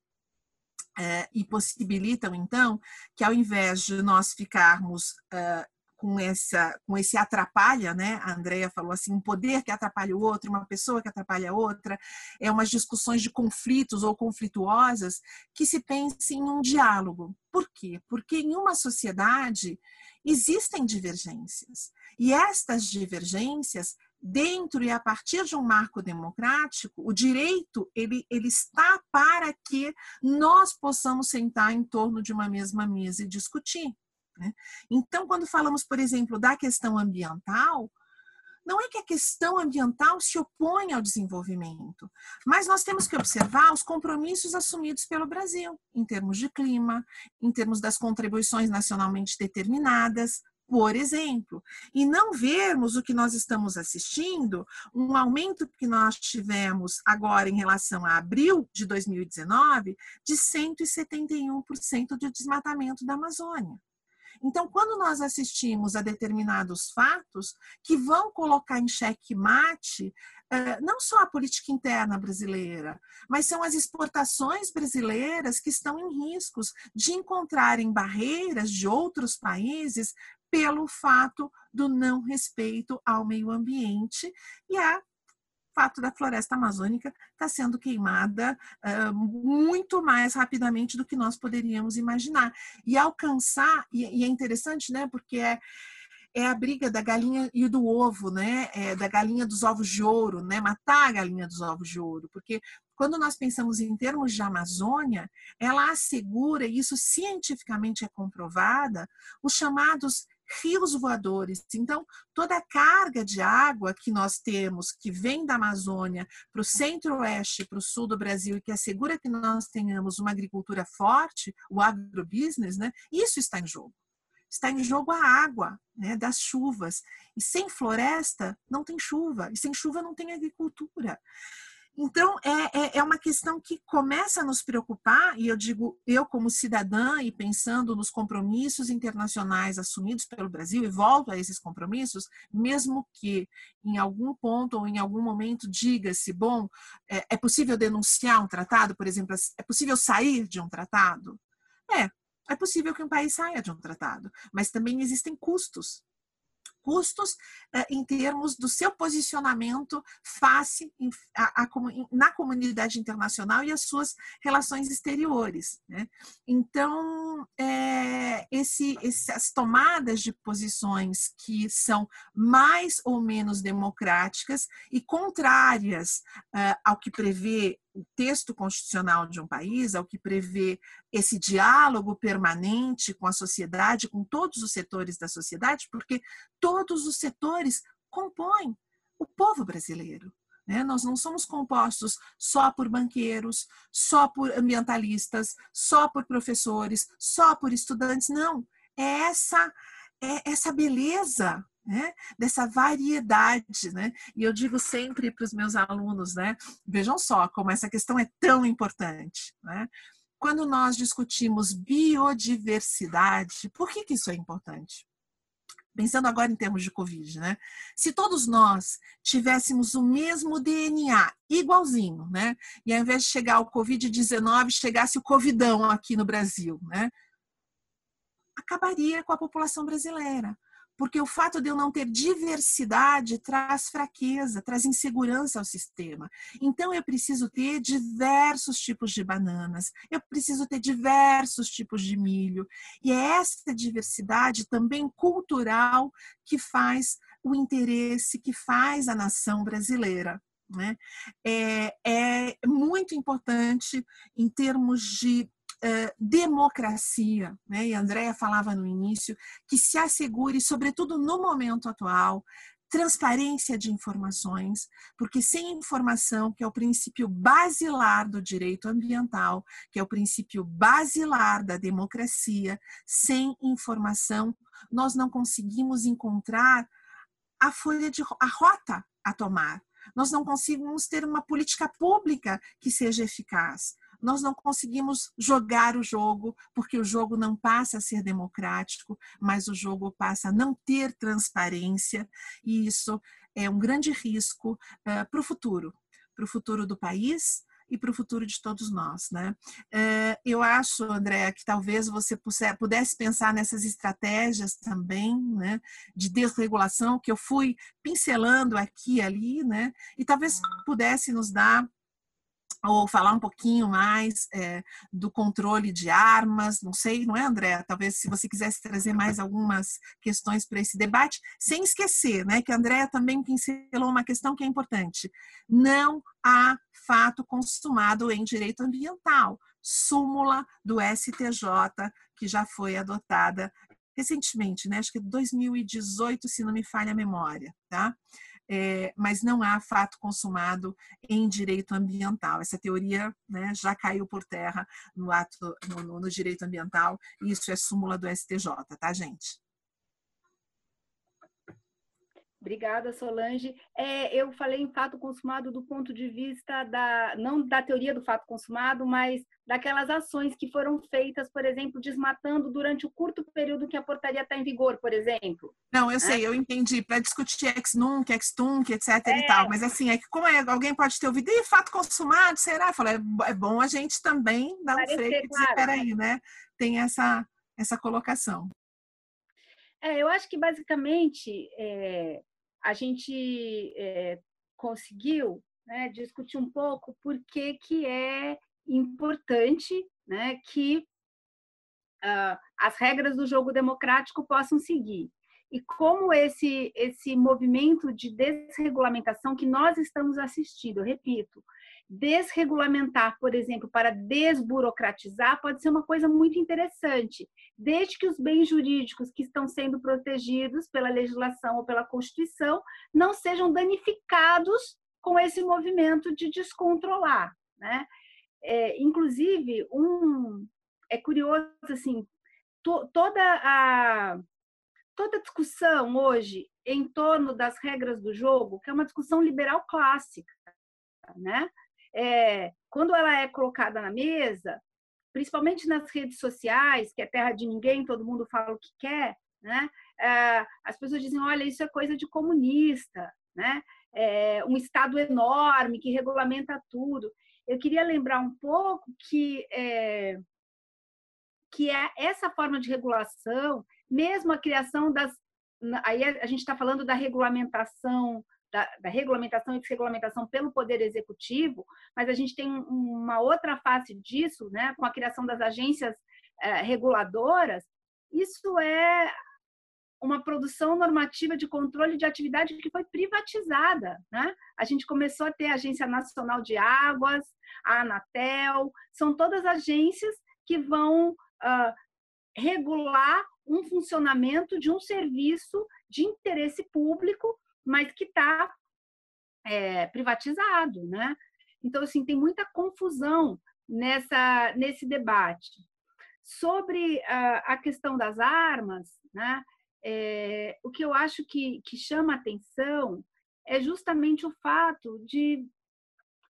é, e possibilitam, então, que ao invés de nós ficarmos uh, com, essa, com esse atrapalha, né? A Andrea falou assim, um poder que atrapalha o outro, uma pessoa que atrapalha a outra, é umas discussões de conflitos ou conflituosas, que se pense em um diálogo. Por quê? Porque em uma sociedade existem divergências. E estas divergências dentro e a partir de um marco democrático, o direito ele, ele está para que nós possamos sentar em torno de uma mesma mesa e discutir. Né? Então, quando falamos, por exemplo, da questão ambiental, não é que a questão ambiental se opõe ao desenvolvimento, mas nós temos que observar os compromissos assumidos pelo Brasil, em termos de clima, em termos das contribuições nacionalmente determinadas, por exemplo, e não vermos o que nós estamos assistindo, um aumento que nós tivemos agora em relação a abril de 2019, de 171% de desmatamento da Amazônia. Então, quando nós assistimos a determinados fatos que vão colocar em xeque mate eh, não só a política interna brasileira, mas são as exportações brasileiras que estão em riscos de encontrarem barreiras de outros países pelo fato do não respeito ao meio ambiente e a fato da floresta amazônica está sendo queimada uh, muito mais rapidamente do que nós poderíamos imaginar. E alcançar, e, e é interessante, né, porque é, é a briga da galinha e do ovo, né? É da galinha dos ovos de ouro, né? Matar a galinha dos ovos de ouro, porque quando nós pensamos em termos de Amazônia, ela assegura, e isso cientificamente é comprovada, os chamados rios voadores. Então, toda a carga de água que nós temos, que vem da Amazônia para o centro-oeste, para o sul do Brasil, e que assegura que nós tenhamos uma agricultura forte, o agrobusiness, né? isso está em jogo. Está em jogo a água né, das chuvas. E sem floresta não tem chuva, e sem chuva não tem agricultura. Então, é, é, é, uma questão que começa a nos preocupar, e eu digo, eu como cidadã e pensando nos compromissos internacionais assumidos pelo Brasil, e volto a esses compromissos, mesmo que em algum ponto ou em algum momento diga-se, bom, é, é possível denunciar um tratado, por exemplo, é possível sair de um tratado? É, é possível que um país saia de um tratado, mas também existem custos custos eh, em termos do seu posicionamento face na comunidade internacional e as suas relações exteriores. Né? Então, é, esse, essas tomadas de posições que são mais ou menos democráticas e contrárias uh, ao que prevê o texto constitucional de um país, ao que prevê esse diálogo permanente com a sociedade, com todos os setores da sociedade, porque todos os setores compõem o povo brasileiro. Né? Nós não somos compostos só por banqueiros, só por ambientalistas, só por professores, só por estudantes, não. É essa, é essa beleza né? dessa variedade. Né? E eu digo sempre para os meus alunos, né? vejam só como essa questão é tão importante. Né? Quando nós discutimos biodiversidade, por que, que isso é importante? Pensando agora em termos de Covid, né? Se todos nós tivéssemos o mesmo DNA, igualzinho, né? E ao invés de chegar o Covid-19, chegasse o Covidão aqui no Brasil, né? Acabaria com a população brasileira porque o fato de eu não ter diversidade traz fraqueza, traz insegurança ao sistema. Então eu preciso ter diversos tipos de bananas, eu preciso ter diversos tipos de milho. E é essa diversidade também cultural que faz o interesse, que faz a nação brasileira. Né? É, é muito importante em termos de uh, democracia, né? e a Andrea falava no início, que se assegure, sobretudo no momento atual, transparência de informações, porque sem informação, que é o princípio basilar do direito ambiental, que é o princípio basilar da democracia, sem informação, nós não conseguimos encontrar a folha de a rota a tomar. Nós não conseguimos ter uma política pública que seja eficaz nós não conseguimos jogar o jogo, porque o jogo não passa a ser democrático, mas o jogo passa a não ter transparência, e isso é um grande risco uh, eh, para o futuro, para o futuro do país e para o futuro de todos nós. Né? Uh, eu acho, André, que talvez você pudesse pensar nessas estratégias também né, de desregulação que eu fui pincelando aqui e ali, né, e talvez pudesse nos dar ou falar um pouquinho mais é, do controle de armas, não sei, não é, André? Talvez se você quisesse trazer mais algumas questões para esse debate, sem esquecer, né, que a Andrea também pincelou uma questão que é importante. Não há fato consumado em direito ambiental. Súmula do STJ, que já foi adotada recentemente, né? Acho que 2018, se não me falha a memória, tá? É, mas não há fato consumado em direito ambiental. Essa teoria né, já caiu por terra no ato no, no direito ambiental, e isso é súmula do STJ, tá, gente? Obrigada, Solange. É, eu falei em fato consumado do ponto de vista da não da teoria do fato consumado, mas daquelas ações que foram feitas, por exemplo, desmatando durante o curto período que a portaria está em vigor, por exemplo. Não, eu sei, é? eu entendi. Para discutir ex nunc, ex tunc, etc. É. e tal. Mas assim, é que como é, alguém pode ter ouvido, e fato consumado, será? Fala, é, é bom a gente também dar um freio e dizer, claro, peraí, né? Tem essa, essa colocação. É, eu acho que basicamente é, a gente é, conseguiu né, discutir um pouco por que, que é importante né, que uh, as regras do jogo democrático possam seguir. E como esse, esse movimento de desregulamentação que nós estamos assistindo, eu repito, Desregulamentar, por exemplo, para desburocratizar, pode ser uma coisa muito interessante, desde que os bens jurídicos que estão sendo protegidos pela legislação ou pela Constituição não sejam danificados com esse movimento de descontrolar. Né? É, inclusive, um, é curioso assim, to, toda a toda discussão hoje em torno das regras do jogo, que é uma discussão liberal clássica, né? É, quando ela é colocada na mesa, principalmente nas redes sociais, que é terra de ninguém, todo mundo fala o que quer, né? É, as pessoas dizem, olha, isso é coisa de comunista, né? É um Estado enorme que regulamenta tudo. Eu queria lembrar um pouco que é, que é essa forma de regulação, mesmo a criação das. Aí a gente está falando da regulamentação, da, da, regulamentação e desregulamentação pelo Poder Executivo, mas a gente tem uma outra face disso, né, com a criação das agências é, reguladoras. Isso é uma produção normativa de controle de atividade que foi privatizada. Né? A gente começou a ter a Agência Nacional de Águas, a Anatel, são todas agências que vão uh, regular um funcionamento de um serviço de interesse público, mas que está é, privatizado, né? Então, assim, tem muita confusão nessa, nesse debate. Sobre uh, a questão das armas, né? É, o que eu acho que, que chama atenção é justamente o fato de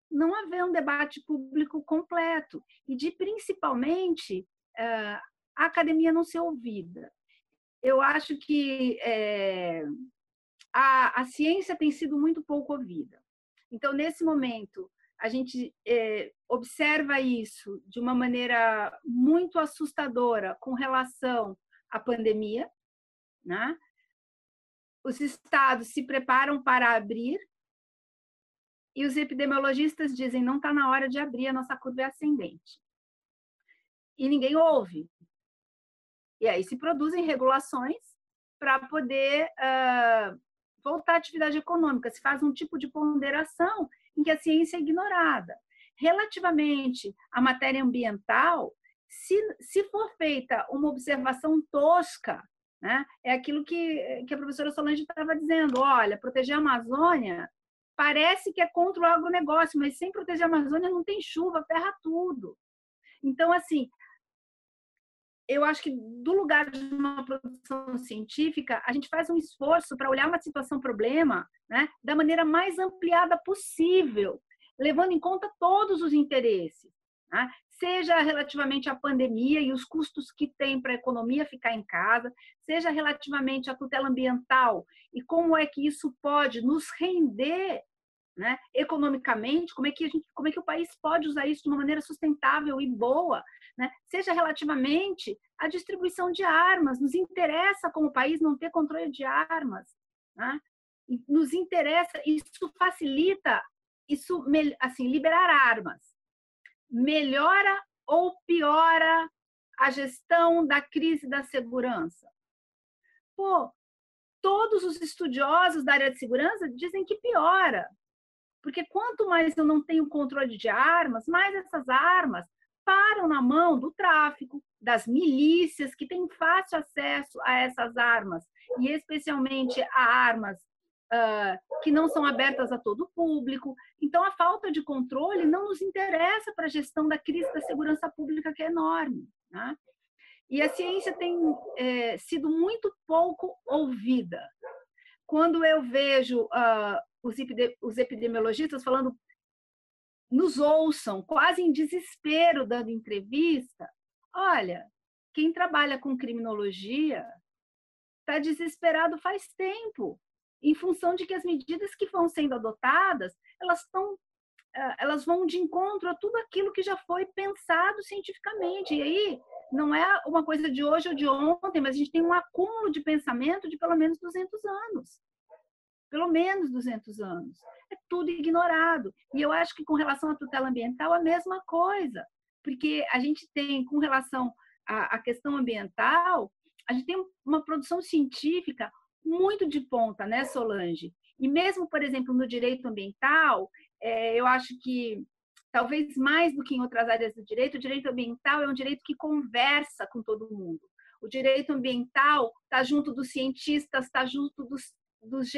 não haver um debate público completo e de, principalmente, a academia não ser ouvida. Eu acho que é, a, a ciência tem sido muito pouco ouvida. Então, nesse momento, a gente é, observa isso de uma maneira muito assustadora com relação à pandemia. Né? Os estados se preparam para abrir e os epidemiologistas dizem não está na hora de abrir, a nossa curva é ascendente e ninguém ouve. E aí se produzem regulações para poder uh, voltar à atividade econômica. Se faz um tipo de ponderação em que a ciência é ignorada. Relativamente à matéria ambiental, se, se for feita uma observação tosca, né, é aquilo que, que a professora Solange estava dizendo: olha, proteger a Amazônia parece que é contra o agronegócio, mas sem proteger a Amazônia não tem chuva, ferra tudo. Então, assim, eu acho que do lugar de uma produção científica, a gente faz um esforço para olhar uma situação problema, né, da maneira mais ampliada possível, levando em conta todos os interesses, né? seja relativamente à pandemia e os custos que tem para a economia ficar em casa, seja relativamente à tutela ambiental e como é que isso pode nos render né, economicamente, como é que a gente, como é que o país pode usar isso de uma maneira sustentável e boa, né? Seja relativamente à distribuição de armas, nos interessa como país não ter controle de armas, né? Nos interessa, isso facilita, isso assim liberar armas, melhora ou piora a gestão da crise da segurança. Pô, todos os estudiosos da área de segurança dizem que piora. Porque quanto mais eu não tenho controle de armas, mais essas armas param na mão do tráfico, das milícias que têm fácil acesso a essas armas, e especialmente a armas uh, que não são abertas a todo público. Então, a falta de controle não nos interessa para a gestão da crise da segurança pública, que é enorme. Né? E a ciência tem é, sido muito pouco ouvida. Quando eu vejo uh, os, epidemiologistas falando, nos ouçam, quase em desespero, dando entrevista. Olha, quem trabalha com criminologia está desesperado faz tempo, em função de que as medidas que vão sendo adotadas, elas estão eh, elas vão de encontro a tudo aquilo que já foi pensado cientificamente. E aí não é uma coisa de hoje ou de ontem, mas a gente tem um acúmulo de pensamento de pelo menos 200 anos pelo menos 200 anos. É tudo ignorado. E eu acho que com relação à tutela ambiental, a mesma coisa. Porque a gente tem, com relação à, à questão ambiental, a gente tem uma produção científica muito de ponta, né, Solange? E mesmo, por exemplo, no direito ambiental, é, eu acho que talvez mais do que em outras áreas do direito, o direito ambiental é um direito que conversa com todo mundo. O direito ambiental está junto dos cientistas, está junto dos, dos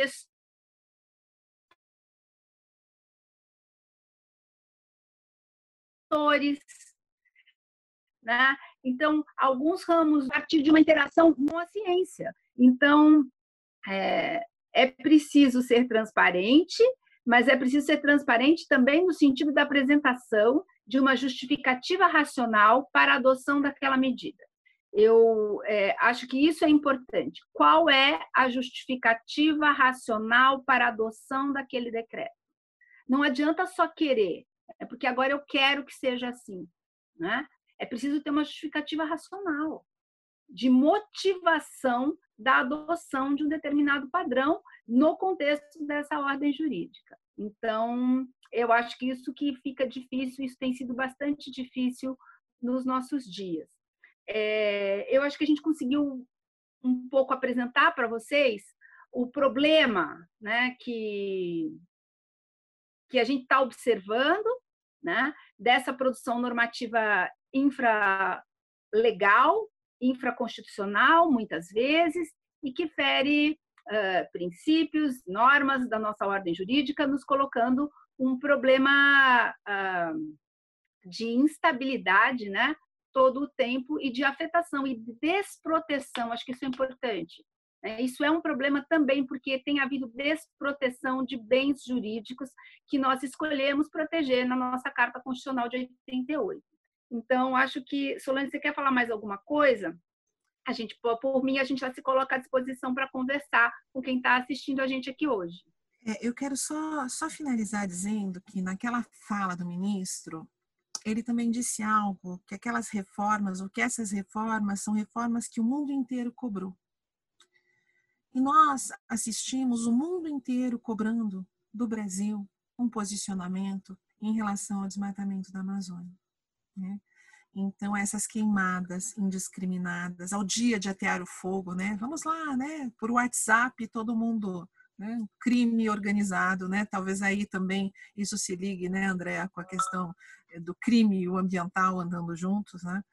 autores, né? Então, alguns ramos a partir de uma interação com a ciência. Então, é, é preciso ser transparente, mas é preciso ser transparente também no sentido da apresentação de uma justificativa racional para a adoção daquela medida. Eu é, acho que isso é importante. Qual é a justificativa racional para a adoção daquele decreto? Não adianta só querer, é porque agora eu quero que seja assim. Né? É preciso ter uma justificativa racional, de motivação da adoção de um determinado padrão no contexto dessa ordem jurídica. Então, eu acho que isso que fica difícil, isso tem sido bastante difícil nos nossos dias. É, eu acho que a gente conseguiu um pouco apresentar para vocês o problema né, que, que a gente está observando né, dessa produção normativa infralegal, infraconstitucional, muitas vezes, e que fere uh, princípios, normas da nossa ordem jurídica, nos colocando um problema uh, de instabilidade, né, todo o tempo e de afetação e desproteção. Acho que isso é importante. Né. Isso é um problema também porque tem havido desproteção de bens jurídicos que nós escolhemos proteger na nossa Carta Constitucional de 88. Então, acho que, Solange, você quer falar mais alguma coisa? A gente, por mim, a gente já se coloca à disposição para conversar com quem está assistindo a gente aqui hoje. É, eu quero só, só finalizar dizendo que naquela fala do ministro, ele também disse algo, que aquelas reformas, ou que essas reformas são reformas que o mundo inteiro cobrou. Nós assistimos o mundo inteiro cobrando do Brasil um posicionamento em relação ao desmatamento da Amazônia. Né? Então, essas queimadas indiscriminadas, ao dia de atear o fogo, né? Vamos lá, né? Por WhatsApp, todo mundo, né? Crime organizado, né? Talvez aí também isso se ligue, né, Andréa, com a questão eh, do crime e o ambiental andando juntos, né?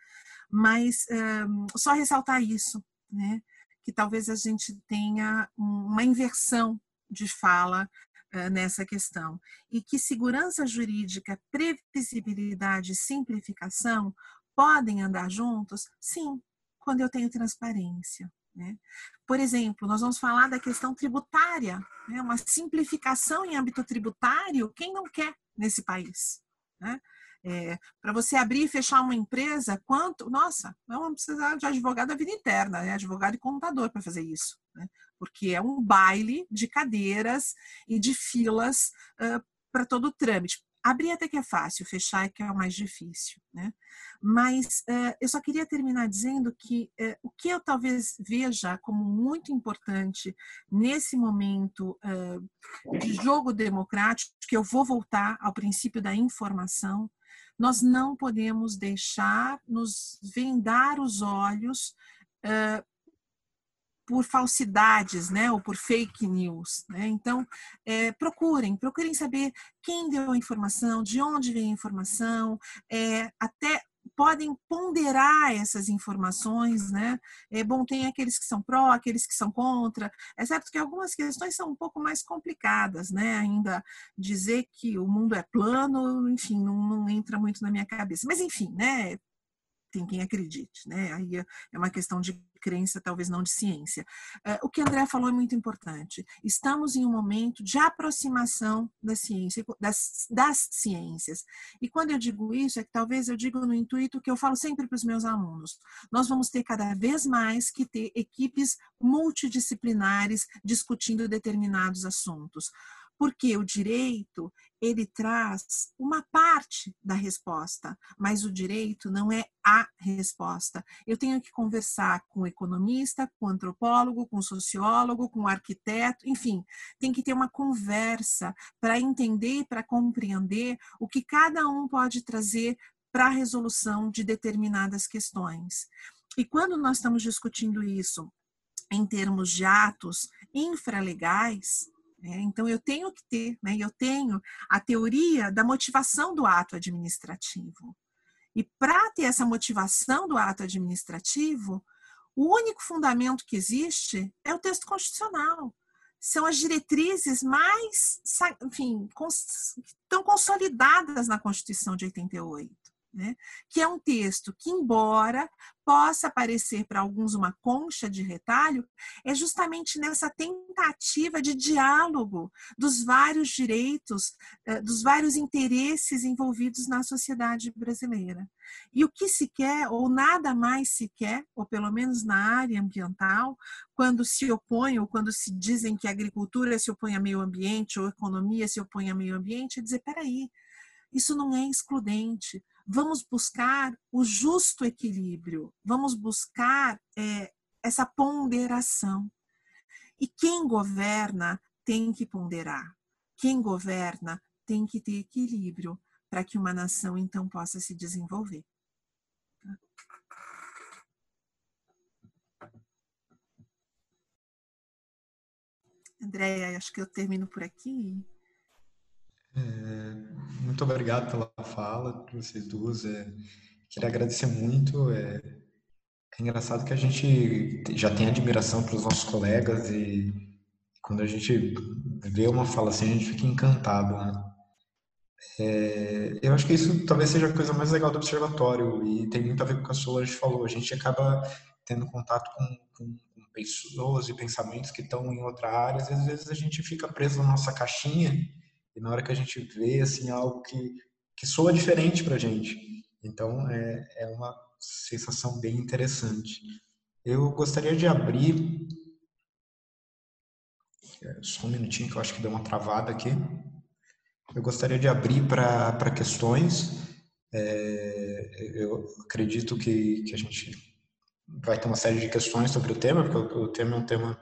Mas um, só ressaltar isso, né? Que talvez a gente tenha uma inversão de fala eh, nessa questão. E que segurança jurídica, previsibilidade e simplificação podem andar juntos? Sim, quando eu tenho transparência. Né? Por exemplo, nós vamos falar da questão tributária, né? uma simplificação em âmbito tributário, quem não quer nesse país? Né? É, para você abrir e fechar uma empresa, quanto? Nossa, não vamos precisar de advogado da vida interna, né? advogado e contador para fazer isso. Né? porque é um baile de cadeiras e de filas uh, para todo o trâmite. Abrir até que é fácil, fechar é que é o mais difícil, né? Mas uh, eu só queria terminar dizendo que uh, o que eu talvez veja como muito importante nesse momento de jogo democrático, que eu vou voltar ao princípio da informação, nós não podemos deixar nos vendar os olhos por falsidades, né, ou por fake news, né? Então, é, procurem, procurem saber quem deu a informação, de onde vem a informação, é, até podem ponderar essas informações, né? É bom, tem aqueles que são pró, aqueles que são contra. É certo que algumas questões são um pouco mais complicadas, né? Ainda dizer que o mundo é plano, enfim, não, não entra muito na minha cabeça. Mas, enfim, né? Tem quem acredite, né? Aí é, é uma questão de crença, talvez não de ciência. É, o que André falou é muito importante. Estamos em um momento de aproximação da ciência, das, das ciências. E quando eu digo isso, é que talvez eu digo no intuito que eu falo sempre para os meus alunos. Nós vamos ter cada vez mais que ter equipes multidisciplinares discutindo determinados assuntos porque o direito ele traz uma parte da resposta, mas o direito não é a resposta. Eu tenho que conversar com o economista, com o antropólogo, com o sociólogo, com o arquiteto, enfim, tem que ter uma conversa para entender, para compreender o que cada um pode trazer para a resolução de determinadas questões. E quando nós estamos discutindo isso em termos de atos infralegais, né? Então, eu tenho que ter, né? eu tenho a teoria da motivação do ato administrativo. E para ter essa motivação do ato administrativo, o único fundamento que existe é o texto constitucional. São as diretrizes mais, enfim, estão consolidadas na Constituição de 88. Né? que é um texto que, embora possa parecer para alguns uma concha de retalho, é justamente nessa tentativa de diálogo dos vários direitos, eh, dos vários interesses envolvidos na sociedade brasileira. E o que se quer, ou nada mais se quer, ou pelo menos na área ambiental, quando se opõe, ou quando se dizem que a agricultura se opõe ao meio ambiente, ou a economia se opõe ao meio ambiente, é dizer, peraí, isso não é excludente. Vamos buscar o justo equilíbrio, vamos buscar é, essa ponderação. E quem governa tem que ponderar. Quem governa tem que ter equilíbrio para que uma nação então possa se desenvolver. Andréia, acho que eu termino por aqui. É, muito obrigado pela fala de vocês duas. É, queria agradecer muito. É, é, engraçado que a gente já tem admiração pelos nossos colegas e quando a gente vê uma fala assim, a gente fica encantado. Né? É, eu acho que isso talvez seja a coisa mais legal do observatório e tem muito a ver com o que a Solange falou. A gente acaba tendo contato com, com, com pessoas e pensamentos que estão em outra área, e às vezes a gente fica preso na nossa caixinha e na hora que a gente vê assim algo que, que soa diferente para a gente. Então é, é uma sensação bem interessante. Eu gostaria de abrir é, só um minutinho que eu acho que deu uma travada aqui. Eu gostaria de abrir para questões. É, eu acredito que, que a gente vai ter uma série de questões sobre o tema, porque o, o tema é um tema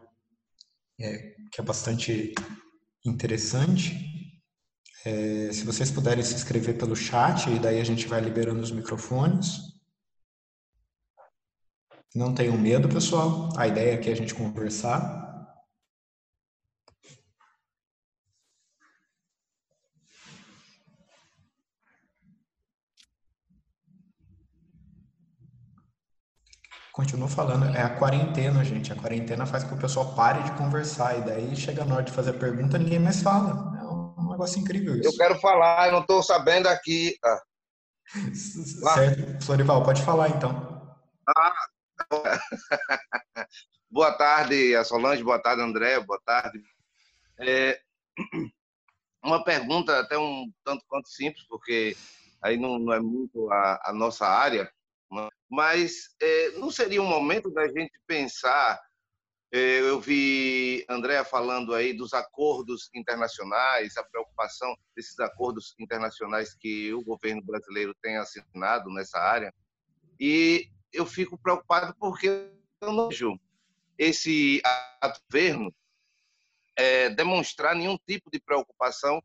é, que é bastante interessante. É, se vocês puderem se inscrever pelo chat, e daí a gente vai liberando os microfones. Não tenham medo, pessoal. A ideia aqui é a gente conversar. Continuo falando, é a quarentena, gente. A quarentena faz com que o pessoal pare de conversar. E daí chega na hora de fazer pergunta, ninguém mais fala negócio incrível isso. Eu quero falar, eu não estou sabendo aqui. Ah. [LAUGHS] Certo, Florival, pode falar então. Ah. [LAUGHS] boa tarde, a Solange, boa tarde, André, boa tarde. É, [CLEARS THROAT] uma pergunta até um tanto quanto simples, porque aí não, não é muito a, a, nossa área, mas é, não seria um momento da gente pensar eu vi Andréa falando aí dos acordos internacionais, a preocupação desses acordos internacionais que o governo brasileiro tem assinado nessa área. E eu fico preocupado porque eu não vejo esse governo é, demonstrar nenhum tipo de preocupação,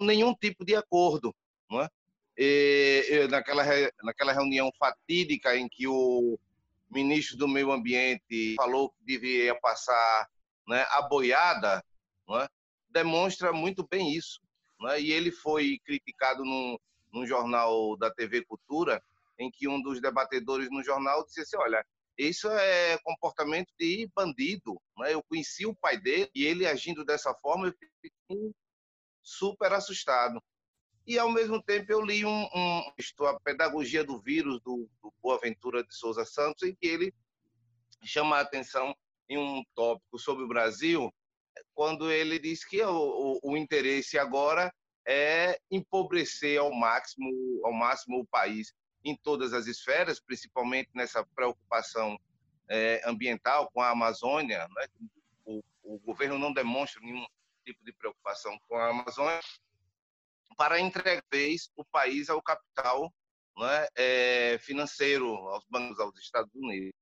nenhum tipo de acordo. Não é? E, naquela, naquela reunião fatídica em que o ministro do Meio Ambiente falou que deveria passar né, a boiada, né, demonstra muito bem isso. Né? E ele foi criticado num, num jornal da TV Cultura, em que um dos debatedores no jornal disse assim, olha, isso é comportamento de bandido. Né? Eu conheci o pai dele e ele agindo dessa forma, eu fiquei super assustado. E, ao mesmo tempo, eu li um, um A Pedagogia do Vírus, do, do Boaventura de Souza Santos, em que ele chama a atenção em um tópico sobre o Brasil, quando ele diz que o, o, o interesse agora é empobrecer ao máximo, ao máximo o país em todas as esferas, principalmente nessa preocupação é, ambiental com a Amazônia. Né? O, o, governo não demonstra nenhum tipo de preocupação com a Amazônia para entregar o país ao capital né, é, financeiro, aos bancos, aos Estados Unidos.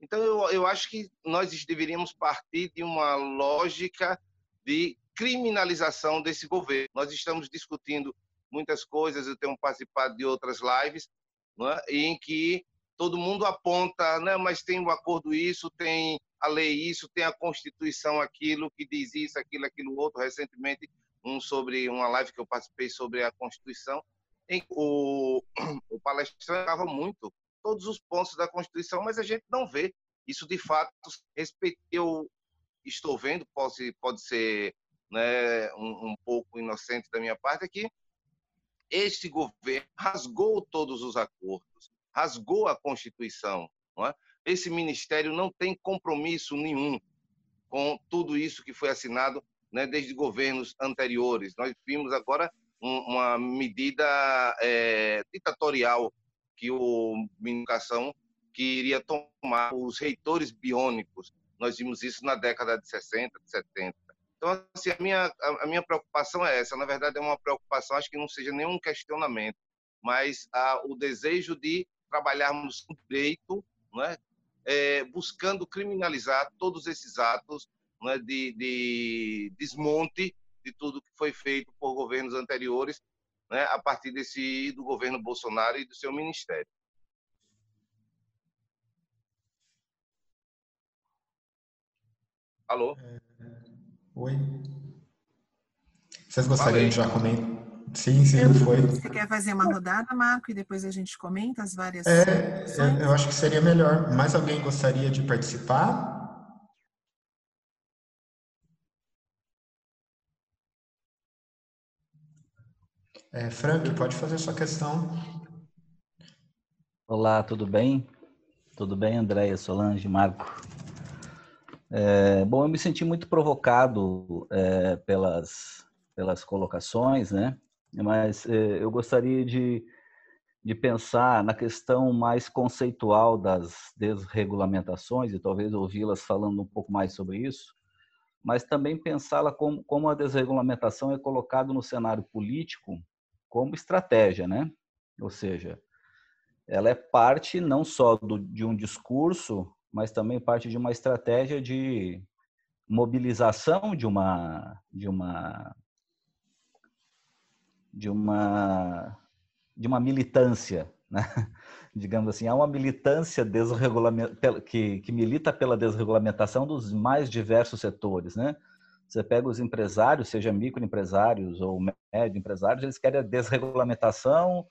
Então, eu, eu acho que nós deveríamos partir de uma lógica de criminalização desse governo. Nós estamos discutindo muitas coisas, eu tenho participado de outras lives, né, em que todo mundo aponta, né, mas tem o acordo isso, tem a lei isso, tem a Constituição aquilo, que diz isso, aquilo, aquilo outro. Recentemente, um sobre uma live que eu participei sobre a Constituição, em o, [CLEARS THROAT] o palestrante falava muito todos os pontos da Constituição, mas a gente não vê isso de fato. Eu estou vendo, pode, pode ser né, um, um pouco inocente da minha parte aqui, este governo rasgou todos os acordos, rasgou a Constituição. É? Esse ministério não tem compromisso nenhum com tudo isso que foi assinado né, desde governos anteriores. Nós vimos agora um, uma medida é, ditatorial que o Educação queria tomar os reitores biônicos. Nós vimos isso na década de 60, de 70. Então, assim, a minha, a minha preocupação é essa. Na verdade, é uma preocupação, acho que não seja nenhum questionamento, mas ah, o desejo de trabalharmos direito, né, é, buscando criminalizar todos esses atos né, de, de, desmonte de tudo que foi feito por governos anteriores, né, a partir desse do governo Bolsonaro e do seu ministério. Alô? É... Oi. Vocês gostariam de já comentar? Sim, sim, eu, foi. Você quer fazer uma rodada, Marco, e depois a gente comenta as várias. É, eu, eu acho que seria melhor. Mais alguém gostaria de participar? É, Frank, pode fazer sua questão. Olá, tudo bem? Tudo bem, Andréia, Solange, Marco? É, bom, eu me senti muito provocado é, pelas, pelas colocações, né? Mas é, eu gostaria de, de pensar na questão mais conceitual das desregulamentações e talvez ouvi-las falando um pouco mais sobre isso, mas também pensá-la como, como a desregulamentação é colocada no cenário político como estratégia, né? Ou seja, ela é parte não só do, de um discurso mas também parte de uma estratégia de mobilização de uma de uma de uma de uma militância, né? [LAUGHS] digamos assim, há uma militância que, que milita pela desregulamentação dos mais diversos setores, né? Você pega os empresários, seja microempresários ou médio empresários, eles querem a desregulamentação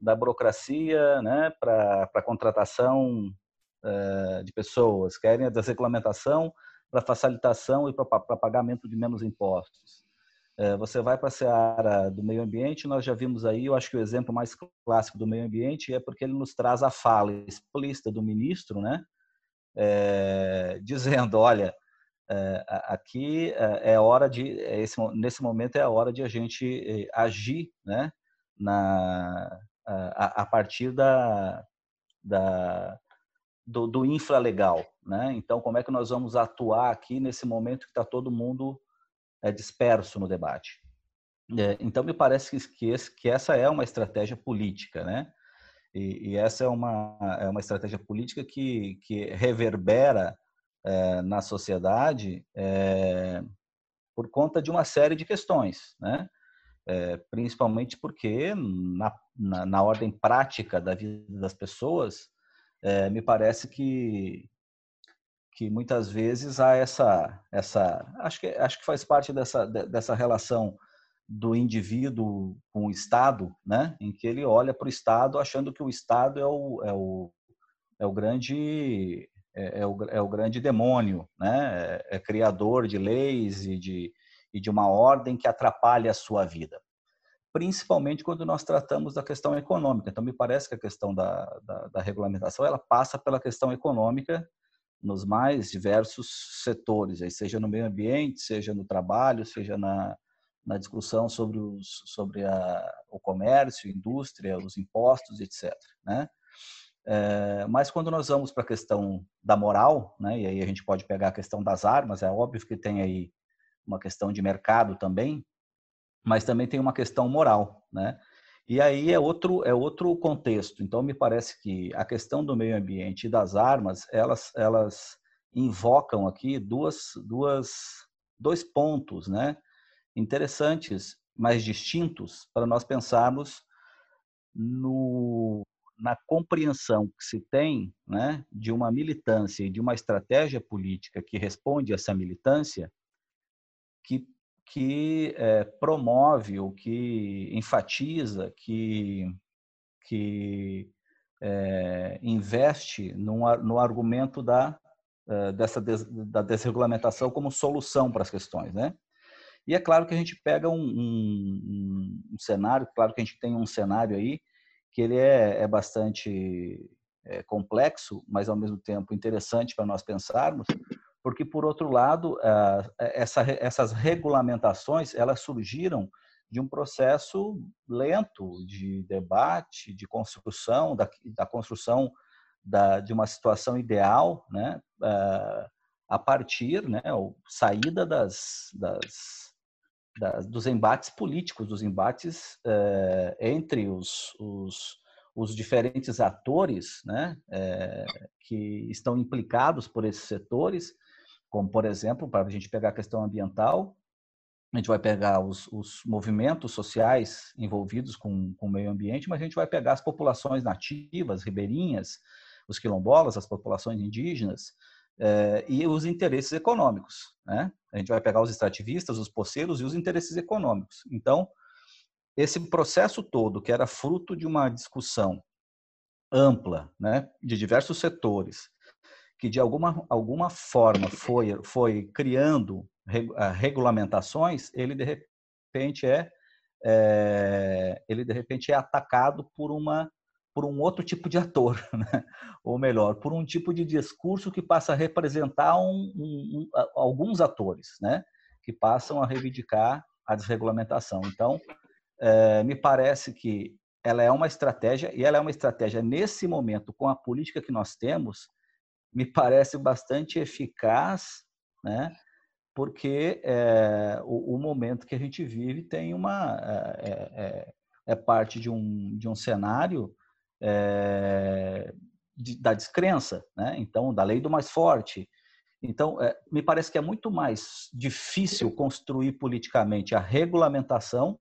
da burocracia, né, para a contratação eh, de pessoas, querem a desregulamentação para facilitação e para pagamento de menos impostos. Eh, você vai para a seara do meio ambiente, nós já vimos aí, eu acho que o exemplo mais clássico do meio ambiente é porque ele nos traz a fala explícita do ministro, né? É, [LAUGHS] dizendo, olha, aqui é hora de, esse, nesse momento é a hora de a gente agir, né? Na, a, a partir da, da, do, do infralegal, né? Então, como é que nós vamos atuar aqui nesse momento que está todo mundo é, disperso no debate? É, então, me parece que, que, esse, que, essa é uma estratégia política, né? E, e, essa é uma, é uma estratégia política que, que reverbera é, na sociedade é, por conta de uma série de questões, né? É, principalmente porque na, na, na, ordem prática da vida das pessoas me parece que que muitas vezes há essa essa acho que acho que faz parte dessa dessa relação do indivíduo com o Estado, né, em que ele olha para o Estado achando que o Estado é o, é o, é o grande é, é, o, é o grande demônio, né, é, é criador de leis e de, e de uma ordem que atrapalha a sua vida principalmente quando nós tratamos da questão econômica. Então, me parece que a questão da, da, da regulamentação ela passa pela questão econômica nos mais diversos setores, seja no meio ambiente, seja no trabalho, seja na, na discussão sobre, os, sobre a, o comércio, indústria, os impostos, etc. Né? É, mas quando nós vamos para a questão da moral, né, e aí a gente pode pegar a questão das armas, é óbvio que tem aí uma questão de mercado também, mas também tem uma questão moral, né? E aí é outro é outro contexto. Então me parece que a questão do meio ambiente e das armas, elas elas invocam aqui duas duas dois pontos, né? Interessantes, mas distintos para nós pensarmos no na compreensão que se tem, né, de uma militância e de uma estratégia política que responde a essa militância, que que é, promove ou que enfatiza, que, que é, investe no, no argumento da, é, dessa des, da desregulamentação como solução para as questões, né? E é claro que a gente pega um, um, um cenário, claro que a gente tem um cenário aí que ele é, é bastante é, complexo, mas ao mesmo tempo interessante para nós pensarmos, porque por outro lado essa, essas regulamentações elas surgiram de um processo lento de debate, de construção da, da construção da, de uma situação ideal, né, a partir, né, saída das, das dos embates políticos, dos embates é, entre os, os, os, diferentes atores né, é, que estão implicados por esses setores, como, por exemplo, para a gente pegar a questão ambiental, a gente vai pegar os, os movimentos sociais envolvidos com, com o meio ambiente, mas a gente vai pegar as populações nativas, ribeirinhas, os quilombolas, as populações indígenas, é, e os interesses econômicos. Né? A gente vai pegar os extrativistas, os poceiros e os interesses econômicos. Então, esse processo todo, que era fruto de uma discussão ampla, né, de diversos setores, que de alguma, alguma forma foi, foi criando regulamentações, ele de repente é, é ele de repente é atacado por uma por um outro tipo de ator, [LAUGHS] né? ou melhor, por um tipo de discurso que passa a representar um, um, um, alguns atores, né? que passam a reivindicar a desregulamentação. Então, é, me parece que ela é uma estratégia, e ela é uma estratégia nesse momento, com a política que nós temos, me parece bastante eficaz, né? porque é, o, o, momento que a gente vive tem uma é, é, é parte de um, de um cenário é, de, da descrença, né? então, da lei do mais forte. Então, é, me parece que é muito mais difícil construir politicamente a regulamentação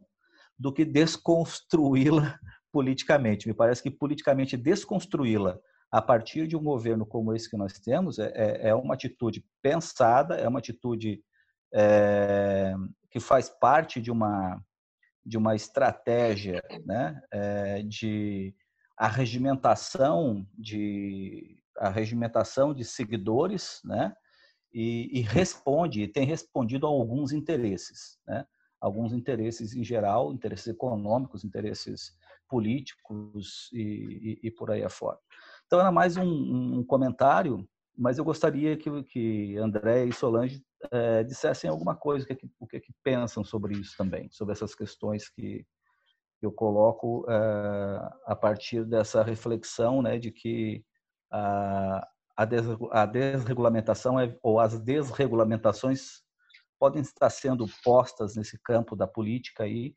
do que desconstruí-la [LAUGHS] politicamente. Me parece que politicamente desconstruí-la a partir de um governo como esse que nós temos é, é, é uma atitude pensada, é uma atitude é, que faz parte de uma de uma estratégia né, é, de a regimentação de a regimentação de seguidores, né? E, e responde, e tem respondido a alguns interesses, né? Alguns interesses em geral, interesses econômicos, interesses políticos e, e, e por aí afora. Então era mais um, um, comentário, mas eu gostaria que, que André e Solange é, dissessem alguma coisa, o que, o que, que pensam sobre isso também, sobre essas questões que, eu coloco uh, a partir dessa reflexão né, de que a, a, des, a desregulamentação é, ou as desregulamentações podem estar sendo postas nesse campo da política aí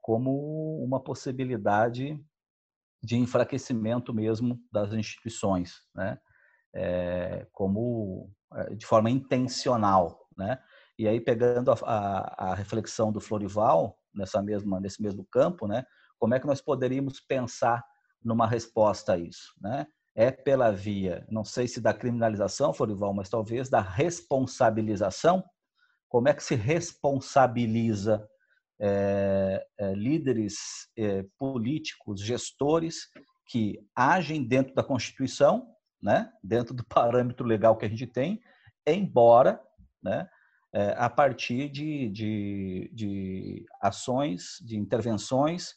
como uma possibilidade de enfraquecimento mesmo das instituições, né? É, como é, de forma intencional, né? E aí pegando a, a, a reflexão do Florival, nessa mesma nesse mesmo campo, né? Como é que nós poderíamos pensar numa resposta a isso, né? É pela via, não sei se da criminalização, Florival, mas talvez da responsabilização. Como é que se responsabiliza é, é, líderes é, políticos, gestores que agem dentro da Constituição, né? Dentro do [LAUGHS] parâmetro legal que a gente tem, embora, né? É, a partir de, de, de, ações, de intervenções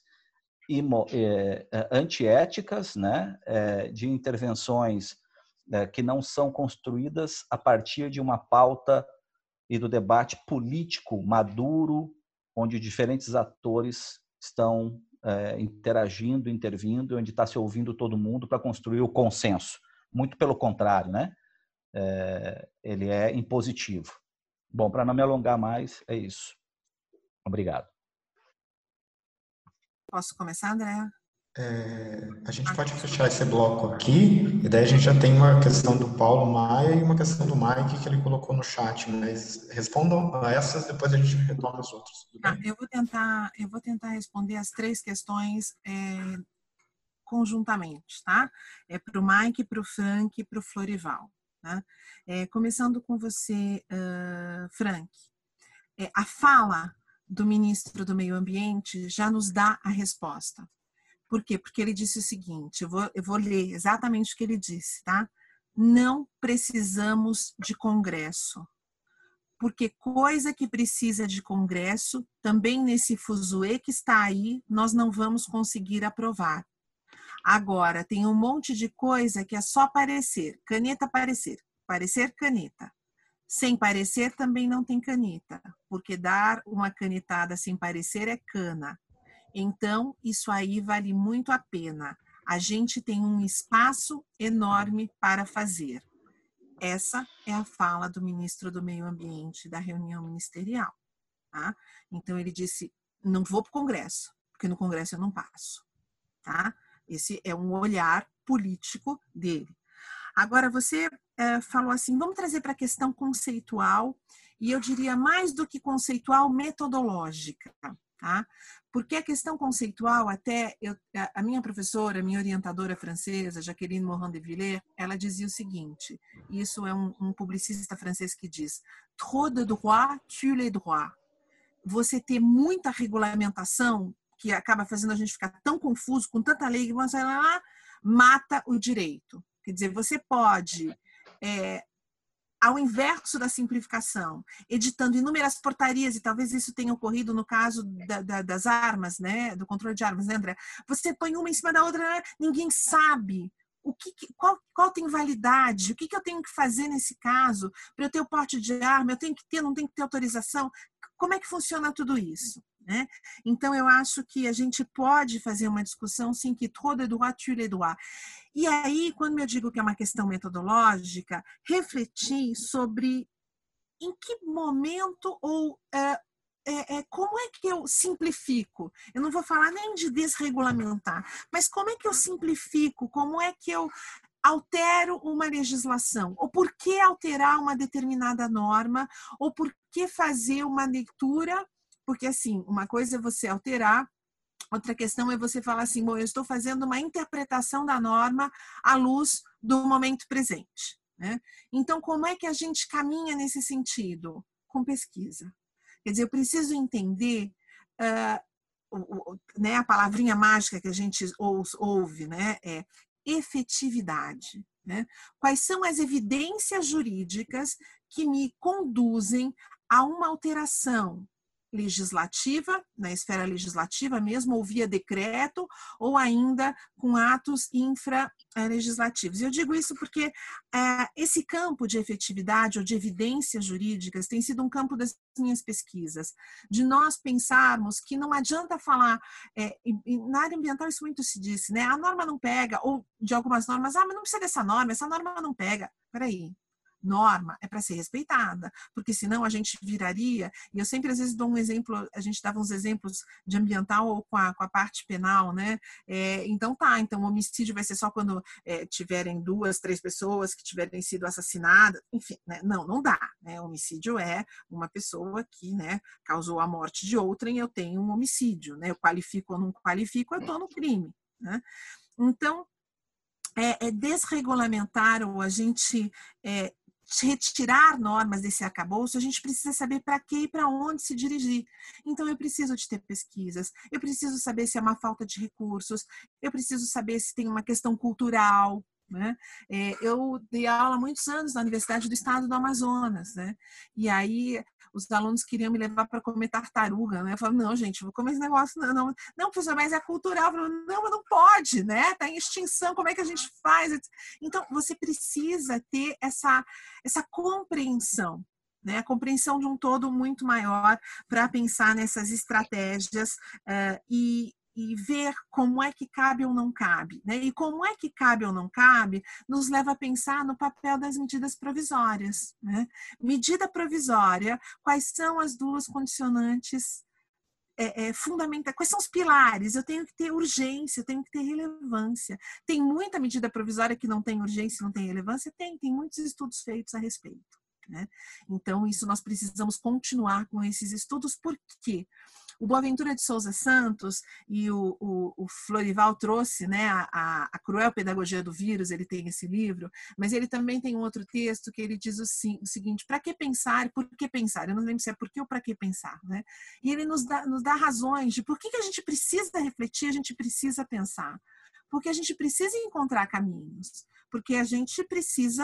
é, antiéticas, né? É, de intervenções que não são construídas a partir de uma pauta e do debate político maduro, onde diferentes atores estão interagindo, intervindo, onde está se ouvindo todo mundo para construir o consenso. Muito pelo contrário, né? ele é impositivo. Bom, para não me alongar mais, é isso. Obrigado. Posso começar, André? É, a gente pode fechar esse bloco aqui, e daí a gente já tem uma questão do Paulo Maia e uma questão do Mike que ele colocou no chat, mas respondam a essas, depois a gente retoma as outras. Ah, eu vou tentar, eu vou tentar responder as três questões é, conjuntamente, tá? É para o Mike, para o Frank e para o Florival. Tá? É, começando com você, uh, Frank. É, a fala do ministro do Meio Ambiente já nos dá a resposta. Por quê? Porque ele disse o seguinte: eu vou, eu vou ler exatamente o que ele disse, tá? Não precisamos de Congresso, porque coisa que precisa de congresso, também nesse fuzuê que está aí, nós não vamos conseguir aprovar. Agora, tem um monte de coisa que é só parecer, caneta parecer, parecer caneta. Sem parecer também não tem caneta, porque dar uma canetada sem parecer é cana. Então, isso aí vale muito a pena. A gente tem um espaço enorme para fazer. Essa é a fala do ministro do Meio Ambiente da reunião ministerial. Tá? Então, ele disse: não vou para o Congresso, porque no Congresso eu não passo. Tá? Esse é um olhar político dele. Agora, você é, falou assim: vamos trazer para a questão conceitual, e eu diria mais do que conceitual, metodológica. Tá? Porque a questão conceitual, até eu, a minha professora, minha orientadora francesa, Jacqueline Morin de Villers, ela dizia o seguinte: isso é um, um publicista francês que diz, trop de droit tue les droits. Você ter muita regulamentação que acaba fazendo a gente ficar tão confuso com tanta lei que você lá mata o direito. Quer dizer, você pode é, ao inverso da simplificação, editando inúmeras portarias, e talvez isso tenha ocorrido no caso da, da, das armas, né, do controle de armas, né, André? Você põe uma em cima da outra, ninguém sabe o que, qual, qual tem validade, o que, que eu tenho que fazer nesse caso para eu ter o porte de arma, eu tenho que ter, não tenho que ter autorização, como é que funciona tudo isso? Né? Então, eu acho que a gente pode fazer uma discussão, sim, que toda droit tue les. E aí, quando eu digo que é uma questão metodológica, refletir sobre em que momento ou é, é, é, como é que eu simplifico? Eu não vou falar nem de desregulamentar, mas como é que eu simplifico? Como é que eu altero uma legislação? Ou por que alterar uma determinada norma? Ou por que fazer uma leitura porque, assim, uma coisa é você alterar, outra questão é você falar assim: bom, eu estou fazendo uma interpretação da norma à luz do momento presente. Né? Então, como é que a gente caminha nesse sentido? Com pesquisa. Quer dizer, eu preciso entender. Uh, o, o, né, a palavrinha mágica que a gente ouve né, é efetividade. Né? Quais são as evidências jurídicas que me conduzem a uma alteração legislativa, na esfera legislativa mesmo, ou via decreto, ou ainda com atos infralegislativos. Eu digo isso porque é, esse campo de efetividade ou de evidências jurídicas tem sido um campo das minhas pesquisas, de nós pensarmos que não adianta falar, é, na área ambiental isso muito se disse, né? A norma não pega, ou de algumas normas, ah, mas não precisa dessa norma, essa norma não pega. Peraí, norma é para ser respeitada, porque senão a gente viraria, e eu sempre às vezes dou um exemplo, a gente dava uns exemplos de ambiental ou com a, com a parte penal, né? É, então tá, então o homicídio vai ser só quando é, tiverem duas, três pessoas que tiverem sido assassinadas, enfim, né? não, não dá, né? Homicídio é uma pessoa que, né, causou a morte de outrem, eu tenho um homicídio, né? Eu qualifico ou não qualifico, eu estou no crime, né? Então, é, é, desregulamentar ou a gente é, retirar normas desse arcabouço, a gente precisa saber para que e para onde se dirigir. Então, eu preciso de ter pesquisas, eu preciso saber se é uma falta de recursos, eu preciso saber se tem uma questão cultural, né? É, eu dei aula há muitos anos na Universidade do Estado do Amazonas, né? E aí os alunos queriam me levar para comer tartaruga, né? Eu falei, não, gente, vou comer esse negócio, não, não, não professor, mas é cultural. Falei, não, não pode, né? Está em extinção, como é que a gente faz? Então, você precisa ter essa, essa compreensão, né, a compreensão de um todo muito maior para pensar nessas estratégias uh, e, e ver como é que cabe ou não cabe. Né? E como é que cabe ou não cabe nos leva a pensar no papel das medidas provisórias. Né? Medida provisória, quais são as duas condicionantes é, é, fundamentais? Quais são os pilares? Eu tenho que ter urgência, eu tenho que ter relevância. Tem muita medida provisória que não tem urgência, não tem relevância? Tem, tem muitos estudos feitos a respeito. Né? Então, isso nós precisamos continuar com esses estudos, por quê? O Boaventura de Souza Santos e o, o, o Florival trouxe né, a, a, Cruel Pedagogia do Vírus, ele tem esse livro, mas ele também tem um outro texto que ele diz o, o seguinte, para que pensar por que pensar? Eu não lembro se é por que ou para que pensar. Né? E ele nos dá, nos dá razões de por que, que a gente precisa refletir, a gente precisa pensar porque a gente precisa encontrar caminhos. Porque a gente precisa,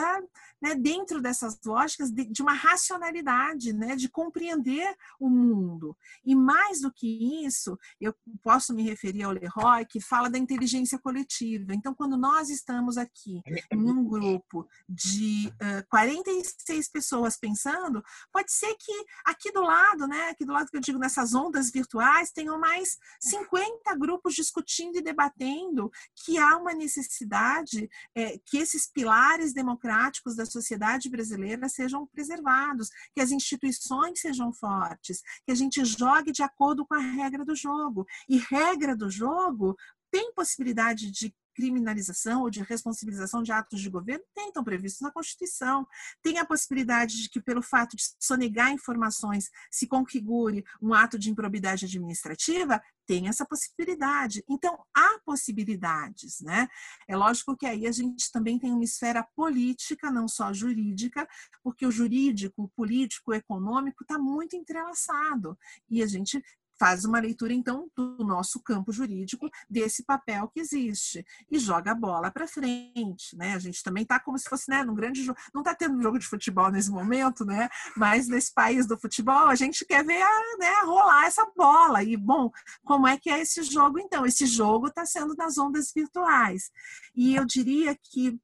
né, dentro dessas lógicas, de, de uma racionalidade, né, de compreender o mundo. E mais do que isso, eu posso me referir ao Leroy, que fala da inteligência coletiva. Então, quando nós estamos aqui em um grupo de uh, 46 pessoas pensando, pode ser que aqui do lado, né, aqui do lado que eu digo, nessas ondas virtuais, tenham mais 50 grupos discutindo e debatendo que há uma necessidade é, que esses pilares democráticos da sociedade brasileira sejam preservados, que as instituições sejam fortes, que a gente jogue de acordo com a regra do jogo. E regra do jogo tem possibilidade de criminalização ou de responsabilização de atos de governo tem, estão previstos na Constituição. Tem a possibilidade de que, pelo fato de sonegar informações, se configure um ato de improbidade administrativa? Tem essa possibilidade. Então, há possibilidades, né? É lógico que aí a gente também tem uma esfera política, não só jurídica, porque o jurídico, o político, o econômico está muito entrelaçado. E a gente faz uma leitura, então, do nosso campo jurídico, desse papel que existe, e joga a bola para frente. Né? A gente também está como se fosse né, num grande jogo. Não está tendo jogo de futebol nesse momento, né? mas nesse país do futebol, a gente quer ver a, né, rolar essa bola. E, bom, como é que é esse jogo, então? Esse jogo está sendo nas ondas virtuais. E eu diria que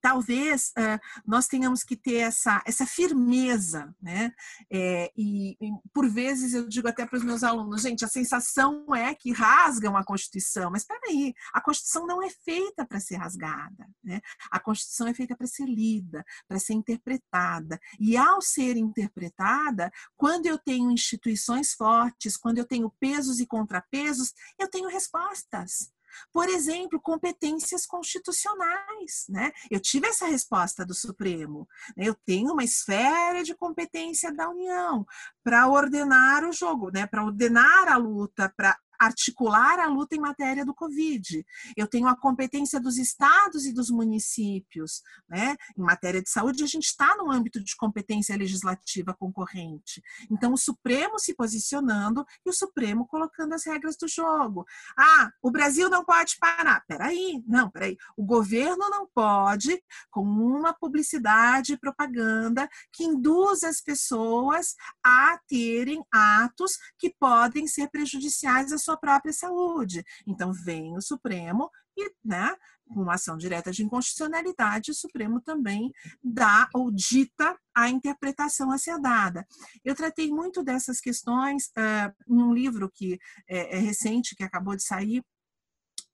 talvez uh, nós tenhamos que ter essa, essa firmeza, né? É, e, e, por vezes eu digo até para os meus alunos, gente, a sensação é que rasgam a Constituição, mas espera aí, a Constituição não é feita para ser rasgada, né? A Constituição é feita para ser lida, para ser interpretada, e ao ser interpretada, quando eu tenho instituições fortes, quando eu tenho pesos e contrapesos, eu tenho respostas. Por exemplo, competências constitucionais. Né? Eu tive essa resposta do Supremo. Né? Eu tenho uma esfera de competência da União para ordenar o jogo, né? para ordenar a luta, para articular a luta em matéria do Covid. Eu tenho a competência dos estados e dos municípios. Né? Em matéria de saúde, a gente está no âmbito de competência legislativa concorrente. Então, o Supremo se posicionando e o Supremo colocando as regras do jogo. Ah, o Brasil não pode parar. Peraí, não, peraí. O governo não pode, com uma publicidade e propaganda que induz as pessoas a terem atos que podem ser prejudiciais à sua própria saúde. Então, vem o Supremo e, né, com uma ação direta de inconstitucionalidade, o Supremo também dá ou dita a interpretação a ser dada. Eu tratei muito dessas questões uh, em um livro que é, é recente, que acabou de sair,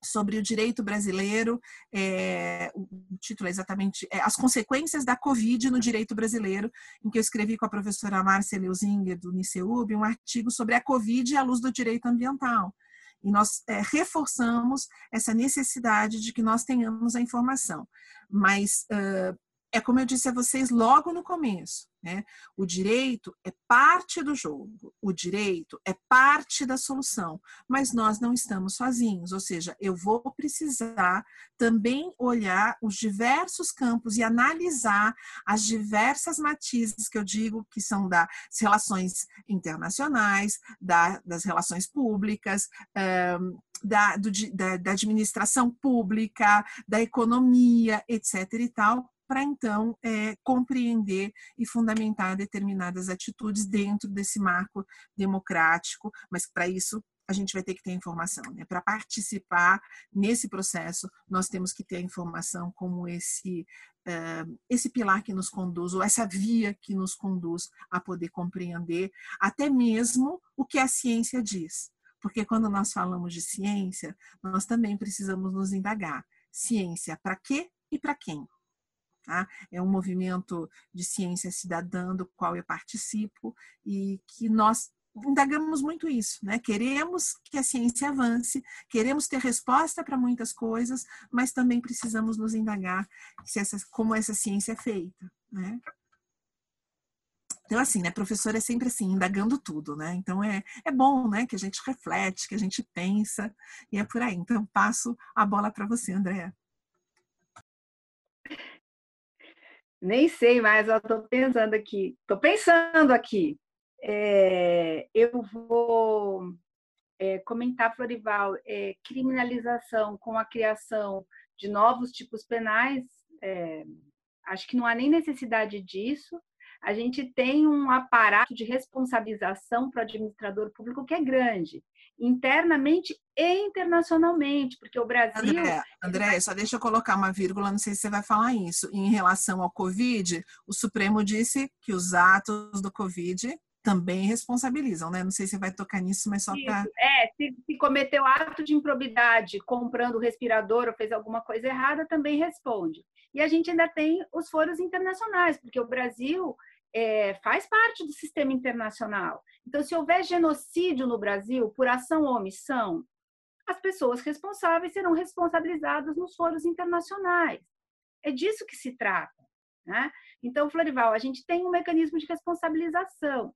sobre o direito brasileiro, é, o título é exatamente é, As Consequências da Covid no Direito Brasileiro, em que eu escrevi com a professora Márcia Leuzinger, do Niceub, um artigo sobre a Covid à luz do direito ambiental. E nós é, reforçamos essa necessidade de que nós tenhamos a informação. Mas uh, é como eu disse a vocês logo no começo, né? O direito é parte do jogo, o direito é parte da solução, mas nós não estamos sozinhos, ou seja, eu vou precisar também olhar os diversos campos e analisar as diversas matizes que eu digo que são das relações internacionais, da, das relações públicas, um, da, do, da, da administração pública, da economia, etc. e tal, para então é, compreender e fundamentar determinadas atitudes dentro desse marco democrático, mas para isso a gente vai ter que ter informação. Né? Para participar nesse processo, nós temos que ter a informação como esse, uh, esse pilar que nos conduz, ou essa via que nos conduz a poder compreender até mesmo o que a ciência diz. Porque quando nós falamos de ciência, nós também precisamos nos indagar. Ciência para quê e para quem? Tá? É um movimento de ciência cidadã do qual eu participo e que nós indagamos muito isso, né? Queremos que a ciência avance, queremos ter resposta para muitas coisas, mas também precisamos nos indagar essa, como essa ciência é feita, né? Então, assim, né, professor é sempre assim, indagando tudo, né? Então, é, é bom, né, que a gente reflete, que a gente pensa, e é por aí. Então, passo a bola para você, Andréa. Nem sei mais, eu estou pensando aqui. Estou pensando aqui. É, eu vou é, comentar, Florival, é, criminalização com a criação de novos tipos penais, é, acho que não há nem necessidade disso. A gente tem um aparato de responsabilização para o administrador público que é grande, internamente e internacionalmente, porque o Brasil. André, André, só deixa eu colocar uma vírgula, não sei se você vai falar isso. Em relação ao Covid, o Supremo disse que os atos do Covid também responsabilizam, né? Não sei se você vai tocar nisso, mas só para. É, se, se, cometeu ato de improbidade comprando o respirador ou fez alguma coisa errada, também responde. E a gente ainda tem os foros internacionais, porque o Brasil é, faz parte do sistema internacional. Então, se houver genocídio no Brasil por ação ou omissão, as pessoas responsáveis serão responsabilizadas nos foros internacionais. É disso que se trata. Né? Então, Florival, a gente tem um mecanismo de responsabilização.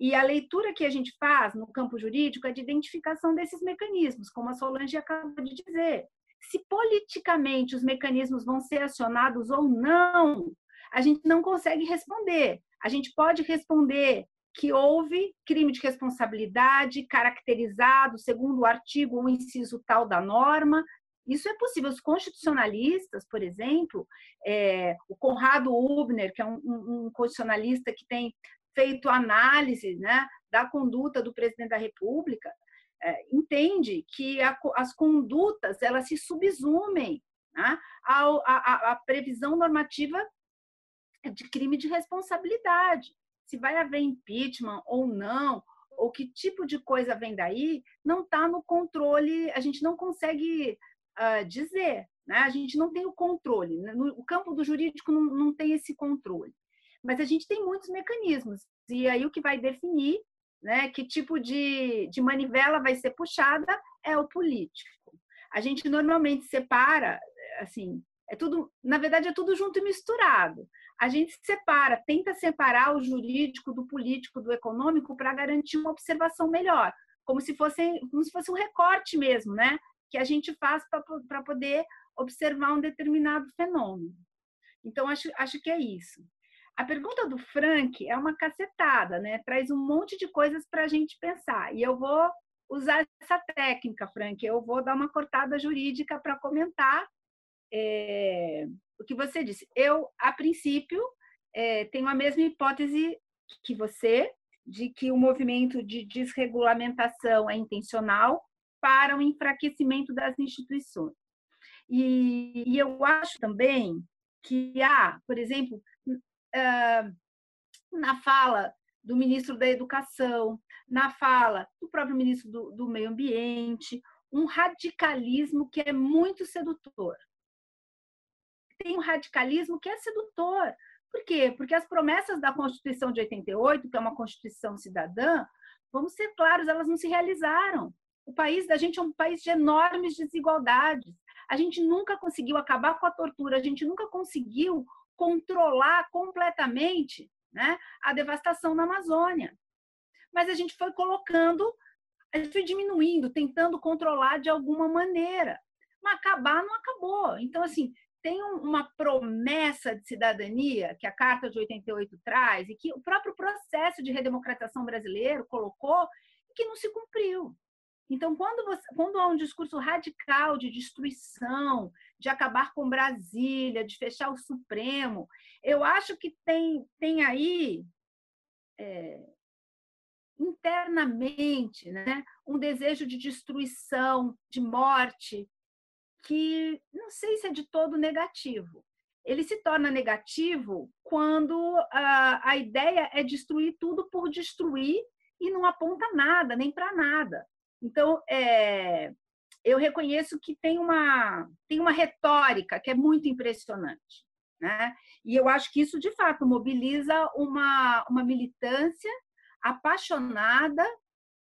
E a leitura que a gente faz no campo jurídico é de identificação desses mecanismos, como a Solange acabou de dizer. Se politicamente os mecanismos vão ser acionados ou não, a gente não consegue responder. A gente pode responder que houve crime de responsabilidade caracterizado segundo o artigo ou inciso tal da norma. Isso é possível. Os constitucionalistas, por exemplo, é, o Conrado Hubner, que é um, um, constitucionalista que tem feito análise né, da conduta do presidente da República, é, entende que a, as condutas elas se subsumem né, à, previsão normativa de crime de responsabilidade. Se vai haver impeachment ou não, ou que tipo de coisa vem daí, não está no controle, a gente não consegue uh, dizer, né? a gente não tem o controle. No, o campo do jurídico não, não tem esse controle. Mas a gente tem muitos mecanismos. E aí o que vai definir né, que tipo de, de manivela vai ser puxada é o político. A gente normalmente separa, assim, é tudo, na verdade, é tudo junto e misturado. A gente separa, tenta separar o jurídico do político, do econômico, para garantir uma observação melhor, como se fosse, como se fosse um recorte mesmo, né? Que a gente faz para poder observar um determinado fenômeno. Então, acho, acho que é isso. A pergunta do Frank é uma cacetada, né? Traz um monte de coisas para a gente pensar. E eu vou usar essa técnica, Frank. Eu vou dar uma cortada jurídica para comentar é, o que você disse. Eu, a princípio, é, tenho a mesma hipótese que você, de que o movimento de desregulamentação é intencional para o enfraquecimento das instituições. E, e eu acho também que há, por exemplo, na fala do ministro da Educação, na fala do próprio ministro do, do Meio Ambiente, um radicalismo que é muito sedutor. Tem um radicalismo que é sedutor. Por quê? Porque as promessas da Constituição de 88, que é uma Constituição cidadã, vamos ser claros, elas não se realizaram. O país da gente é um país de enormes desigualdades. A gente nunca conseguiu acabar com a tortura, a gente nunca conseguiu controlar completamente né, a devastação na Amazônia. Mas a gente foi colocando, a gente foi diminuindo, tentando controlar de alguma maneira. Mas acabar não acabou. Então, assim, tem uma promessa de cidadania que a Carta de 88 traz e que o próprio processo de redemocratização brasileiro colocou que não se cumpriu. Então, quando, você, quando há um discurso radical de destruição, de acabar com Brasília, de fechar o Supremo, eu acho que tem, tem aí é, internamente né, um desejo de destruição, de morte, que não sei se é de todo negativo. Ele se torna negativo quando a, a ideia é destruir tudo por destruir e não aponta nada, nem para nada. Então, é, eu reconheço que tem uma, tem uma retórica que é muito impressionante. Né? E eu acho que isso, de fato, mobiliza uma, uma militância apaixonada,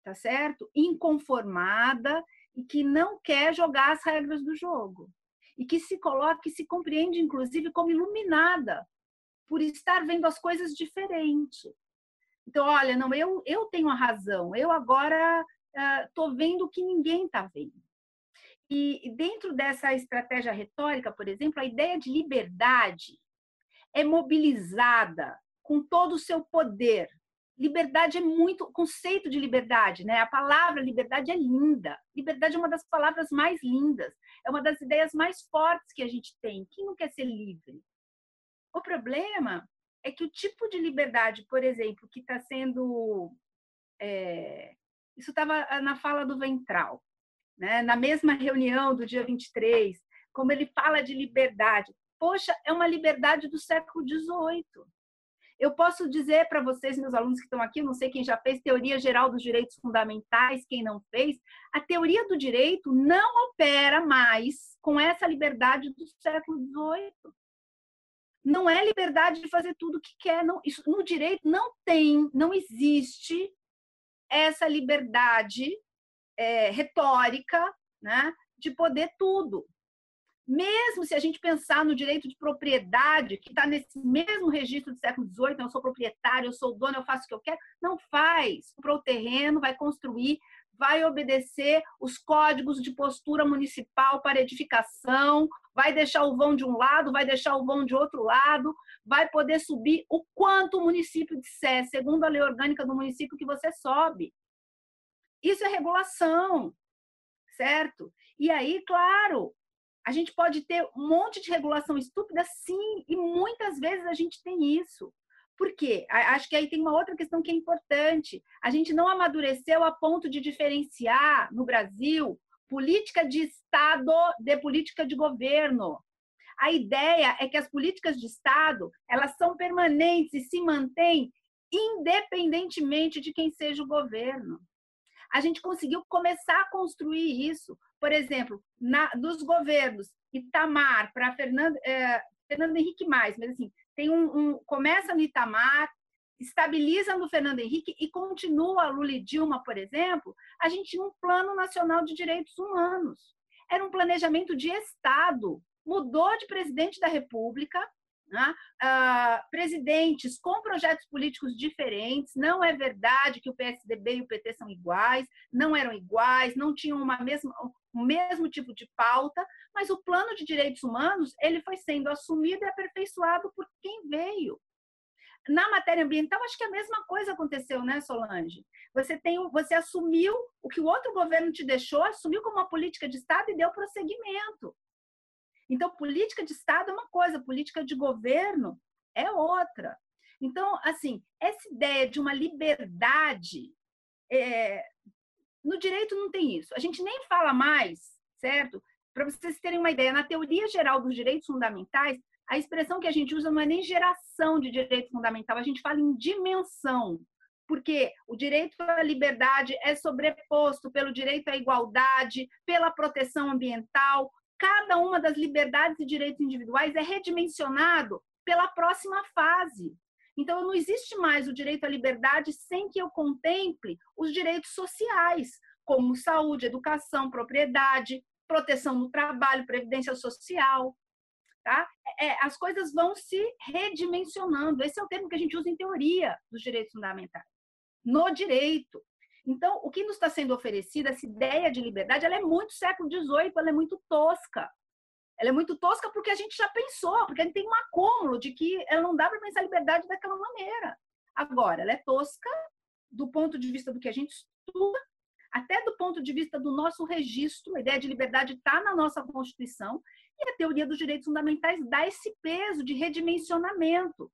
tá certo? Inconformada e que não quer jogar as regras do jogo. E que se coloca, que se compreende, inclusive, como iluminada por estar vendo as coisas diferente. Então, olha, não, eu, eu tenho a razão, eu agora estou vendo o que ninguém está vendo. E dentro dessa estratégia retórica, por exemplo, a ideia de liberdade é mobilizada com todo o seu poder liberdade é muito, o conceito de liberdade, né? A palavra liberdade é linda. Liberdade é uma das palavras mais lindas, é uma das ideias mais fortes que a gente tem. Quem não quer ser livre? O problema é que o tipo de liberdade, por exemplo, que está sendo. É, isso estava na fala do Ventral, né? na mesma reunião do dia 23, como ele fala de liberdade. Poxa, é uma liberdade do século XVIII. Eu posso dizer para vocês, meus alunos que estão aqui, não sei quem já fez teoria geral dos direitos fundamentais, quem não fez, a teoria do direito não opera mais com essa liberdade do século XVIII. Não é liberdade de fazer tudo o que quer. Não, isso, no direito não tem, não existe essa liberdade é, retórica né, de poder tudo. Mesmo se a gente pensar no direito de propriedade, que está nesse mesmo registro do século XVIII, eu sou proprietário, eu sou dono, eu faço o que eu quero, não faz. Comprou o terreno, vai construir, vai obedecer os códigos de postura municipal para edificação, vai deixar o vão de um lado, vai deixar o vão de outro lado, vai poder subir o quanto o município disser, segundo a lei orgânica do município que você sobe. Isso é regulação, certo? E aí, claro, a gente pode ter um monte de regulação estúpida, sim, e muitas vezes a gente tem isso. Por quê? Acho que aí tem uma outra questão que é importante. A gente não amadureceu a ponto de diferenciar no Brasil política de Estado de política de governo. A ideia é que as políticas de Estado elas são permanentes e se mantêm independentemente de quem seja o governo. A gente conseguiu começar a construir isso por exemplo, na, dos governos Itamar para Fernando, é, Fernando Henrique mais, mas assim, tem um, um, começa no Itamar, estabiliza no Fernando Henrique e continua Lula e Dilma, por exemplo, a gente tinha um plano nacional de direitos humanos. Era um planejamento de Estado. Mudou de presidente da República, né? Uh, presidentes com projetos políticos diferentes. Não é verdade que o PSDB e o PT são iguais, não eram iguais, não tinham uma mesma, o mesmo tipo de pauta, mas o plano de direitos humanos ele foi sendo assumido e aperfeiçoado por quem veio. Na matéria ambiental, acho que a mesma coisa aconteceu, né, Solange? Você tem, você assumiu o que o outro governo te deixou, assumiu como uma política de Estado e deu prosseguimento. Então, política de Estado é uma coisa, política de governo é outra. Então, assim, essa ideia de uma liberdade é, no direito não tem isso. A gente nem fala mais, certo? Para vocês terem uma ideia, na teoria geral dos direitos fundamentais, a expressão que a gente usa não é nem geração de direito fundamental, a gente fala em dimensão. Porque o direito à liberdade é sobreposto pelo direito à igualdade, pela proteção ambiental. Cada uma das liberdades e direitos individuais é redimensionado pela próxima fase. Então, não existe mais o direito à liberdade sem que eu contemple os direitos sociais, como saúde, educação, propriedade, proteção no trabalho, previdência social. Tá? É, as coisas vão se redimensionando. Esse é o termo que a gente usa em teoria dos direitos fundamentais. No direito. Então, o que nos está sendo oferecido, essa ideia de liberdade, ela é muito século XVIII, ela é muito tosca. Ela é muito tosca porque a gente já pensou, porque a gente tem um acúmulo de que ela não dá para pensar a liberdade daquela maneira. Agora, ela é tosca do ponto de vista do que a gente estuda, até do ponto de vista do nosso registro, a ideia de liberdade está na nossa Constituição, e a teoria dos direitos fundamentais dá esse peso de redimensionamento,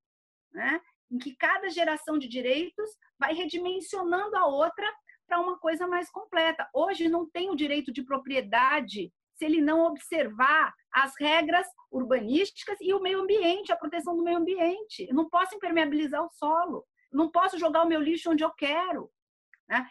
né? em que cada geração de direitos vai redimensionando a outra para uma coisa mais completa. Hoje não tem o direito de propriedade se ele não observar as regras urbanísticas e o meio ambiente, a proteção do meio ambiente. Eu não posso impermeabilizar o solo, não posso jogar o meu lixo onde eu quero. Né?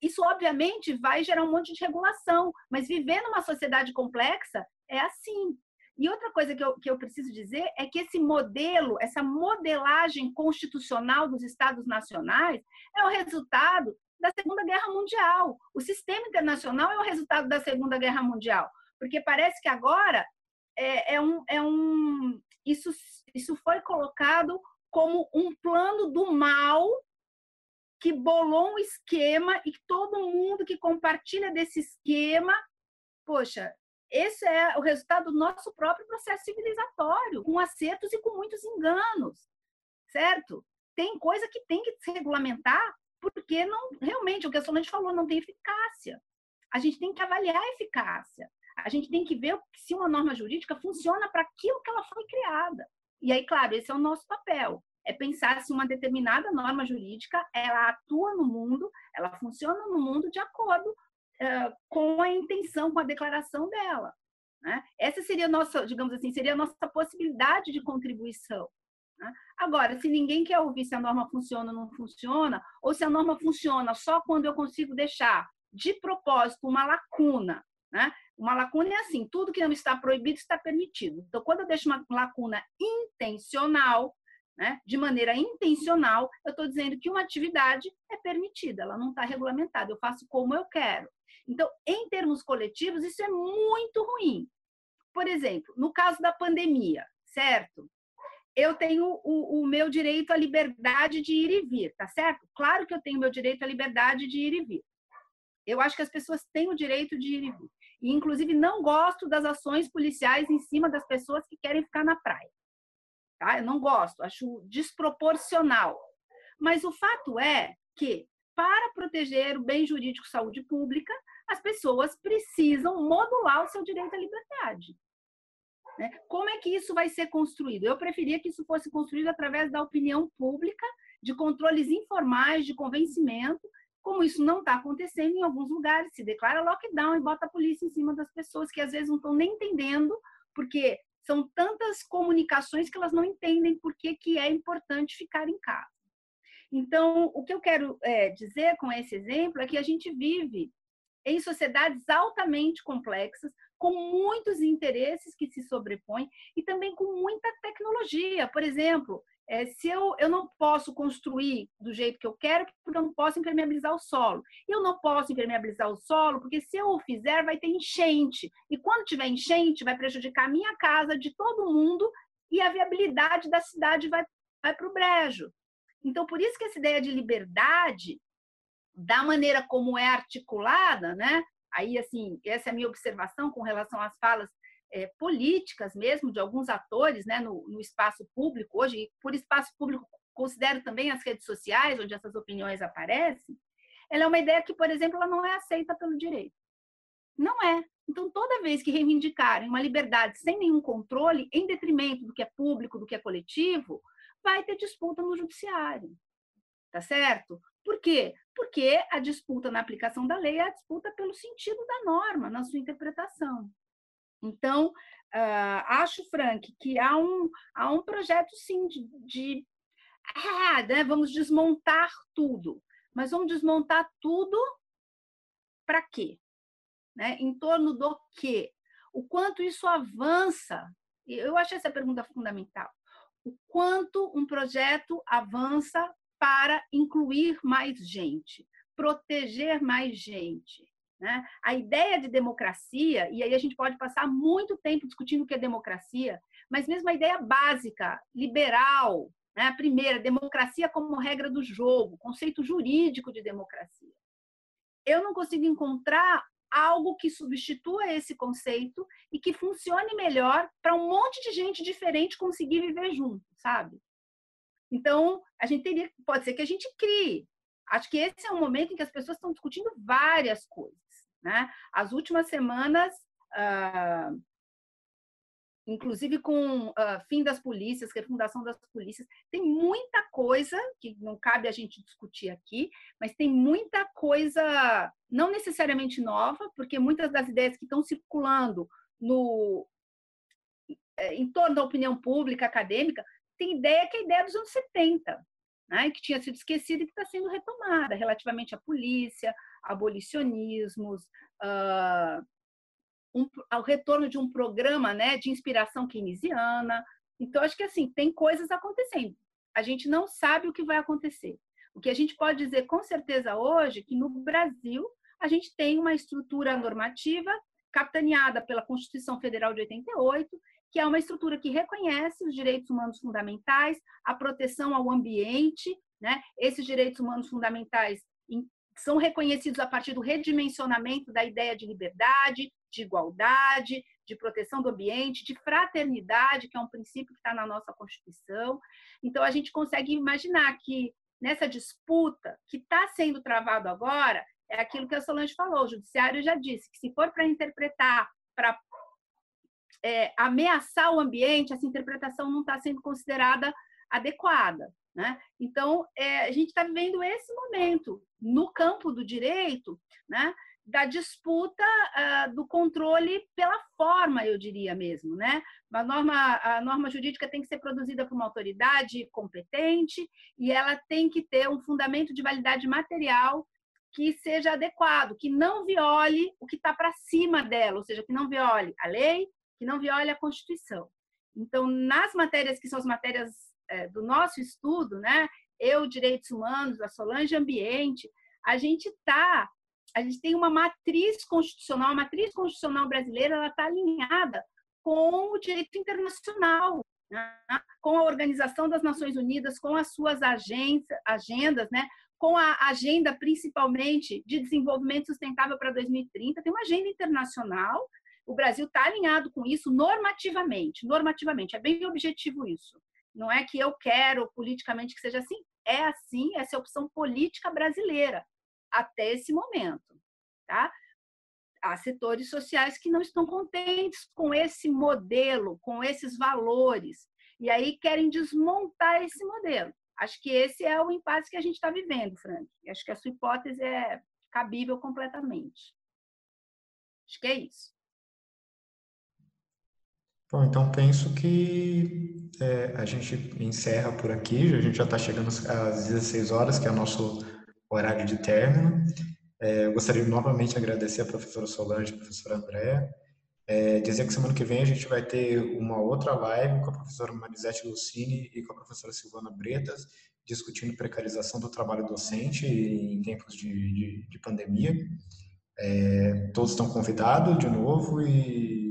Isso, obviamente, vai gerar um monte de regulação, mas viver numa sociedade complexa é assim. E outra coisa que eu, que eu preciso dizer é que esse modelo, essa modelagem constitucional dos Estados nacionais, é o resultado da Segunda Guerra Mundial. O sistema internacional é o resultado da Segunda Guerra Mundial. Porque parece que agora é, é, um, é um. Isso, isso foi colocado como um plano do mal que bolou um esquema e todo mundo que compartilha desse esquema, poxa, esse é o resultado do nosso próprio processo civilizatório, com acertos e com muitos enganos, certo? tem coisa que tem que se regulamentar, porque não realmente o que a Solange falou não tem eficácia. A gente tem que avaliar a eficácia. A gente tem que ver se uma norma jurídica funciona para aquilo que ela foi criada. E aí, claro, esse é o nosso papel. É pensar se uma determinada norma jurídica ela atua no mundo, ela funciona no mundo de acordo uh, com a intenção, com a declaração dela. Né? Essa seria a nossa, digamos assim, seria a nossa possibilidade de contribuição. Né? Agora, se ninguém quer ouvir se a norma funciona ou não funciona, ou se a norma funciona só quando eu consigo deixar de propósito uma lacuna, né? Uma lacuna é assim, tudo que não está proibido está permitido. Então, quando eu deixo uma lacuna intencional, né, de maneira intencional, eu estou dizendo que uma atividade é permitida, ela não está regulamentada, eu faço como eu quero. Então, em termos coletivos, isso é muito ruim. Por exemplo, no caso da pandemia, certo? Eu tenho o, o meu direito à liberdade de ir e vir, tá certo? Claro que eu tenho meu direito à liberdade de ir e vir. Eu acho que as pessoas têm o direito de ir e vir. E, inclusive, não gosto das ações policiais em cima das pessoas que querem ficar na praia. Tá? Eu não gosto, acho desproporcional. Mas o fato é que, para proteger o bem jurídico saúde pública, as pessoas precisam modular o seu direito à liberdade. Né? Como é que isso vai ser construído? Eu preferia que isso fosse construído através da opinião pública, de controles informais, de convencimento, como isso não está acontecendo em alguns lugares, se declara lockdown e bota a polícia em cima das pessoas que às vezes não estão nem entendendo, porque são tantas comunicações que elas não entendem por que, que é importante ficar em casa. Então, o que eu quero é, dizer com esse exemplo é que a gente vive em sociedades altamente complexas, com muitos interesses que se sobrepõem e também com muita tecnologia. Por exemplo, é, se eu, eu não posso construir do jeito que eu quero, porque eu não posso impermeabilizar o solo. Eu não posso impermeabilizar o solo, porque se eu o fizer, vai ter enchente. E quando tiver enchente, vai prejudicar a minha casa, de todo mundo, e a viabilidade da cidade vai, vai para o brejo. Então, por isso que essa ideia de liberdade, da maneira como é articulada, né? Aí, assim, essa é a minha observação com relação às falas é, políticas mesmo de alguns atores né, no, no, espaço público hoje, e por espaço público considero também as redes sociais, onde essas opiniões aparecem, ela é uma ideia que, por exemplo, ela não é aceita pelo direito. Não é. Então, toda vez que reivindicarem uma liberdade sem nenhum controle, em detrimento do que é público, do que é coletivo, vai ter disputa no judiciário. Tá certo? Por quê? Porque a disputa na aplicação da lei é a disputa pelo sentido da norma, na sua interpretação. Então, uh, acho, Frank, que há um, há um projeto, sim, de, de ah, né, vamos desmontar tudo. Mas vamos desmontar tudo para quê? Né? Em torno do quê? O quanto isso avança? Eu acho essa pergunta fundamental. O quanto um projeto avança para incluir mais gente, proteger mais gente, né? A ideia de democracia, e aí a gente pode passar muito tempo discutindo o que é democracia, mas mesmo a ideia básica, liberal, né? a primeira, democracia como regra do jogo, conceito jurídico de democracia. Eu não consigo encontrar algo que substitua esse conceito e que funcione melhor para um monte de gente diferente conseguir viver junto, sabe? Então, a gente teria, pode ser que a gente crie. Acho que esse é um momento em que as pessoas estão discutindo várias coisas. Né? As últimas semanas, ah, inclusive com ah, fim das polícias, refundação das polícias, tem muita coisa que não cabe a gente discutir aqui, mas tem muita coisa não necessariamente nova, porque muitas das ideias que estão circulando no eh, em torno da opinião pública acadêmica tem ideia que é a ideia dos anos 70, né, que tinha sido esquecida e que está sendo retomada relativamente à polícia, abolicionismos, uh, um, ao retorno de um programa né, de inspiração keynesiana. Então, acho que assim, tem coisas acontecendo. A gente não sabe o que vai acontecer. O que a gente pode dizer com certeza hoje é que no Brasil a gente tem uma estrutura normativa capitaneada pela Constituição Federal de 88, que é uma estrutura que reconhece os direitos humanos fundamentais, a proteção ao ambiente, né? Esses direitos humanos fundamentais são reconhecidos a partir do redimensionamento da ideia de liberdade, de igualdade, de proteção do ambiente, de fraternidade, que é um princípio que está na nossa Constituição. Então, a gente consegue imaginar que nessa disputa que está sendo travado agora, é aquilo que a Solange falou, o judiciário já disse que se for para interpretar, para é, ameaçar o ambiente, essa interpretação não está sendo considerada adequada. Né? Então, é, a gente está vivendo esse momento no campo do direito, né? da disputa uh, do controle pela forma, eu diria mesmo, né? A norma, a norma jurídica tem que ser produzida por uma autoridade competente e ela tem que ter um fundamento de validade material que seja adequado, que não viole o que está para cima dela, ou seja, que não viole a lei, que não viole a Constituição. Então, nas matérias que são as matérias é, do nosso estudo, né? Eu, Direitos Humanos, a Solange Ambiente, a gente está a gente tem uma matriz constitucional, a matriz constitucional brasileira ela está alinhada com o direito internacional, né? com a Organização das Nações Unidas, com as suas agendas, agendas, né? com a agenda principalmente de desenvolvimento sustentável para 2030, tem uma agenda internacional. O Brasil está alinhado com isso normativamente, normativamente, é bem objetivo isso. Não é que eu quero politicamente que seja assim, é assim, essa é a opção política brasileira até esse momento, tá? Há setores sociais que não estão contentes com esse modelo, com esses valores, e aí querem desmontar esse modelo. Acho que esse é o impasse que a gente está vivendo, Frank. Acho que a sua hipótese é cabível completamente. Acho que é isso. Bom, então penso que é, a gente encerra por aqui. A gente já está chegando às 16 horas, que é o nosso horário de término. É, eu gostaria novamente de agradecer a professora Solange e a professora Andréa. É, dizer que semana que vem a gente vai ter uma outra live com a professora Marisete Lucini e com a professora Silvana Bretas, discutindo precarização do trabalho docente em tempos de, de, de pandemia. É, todos estão convidados de novo e,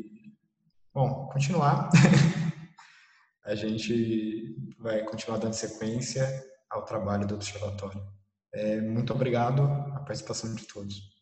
bom, continuar. [LAUGHS] a gente vai continuar dando sequência ao trabalho do observatório. É, muito obrigado a participação de todos.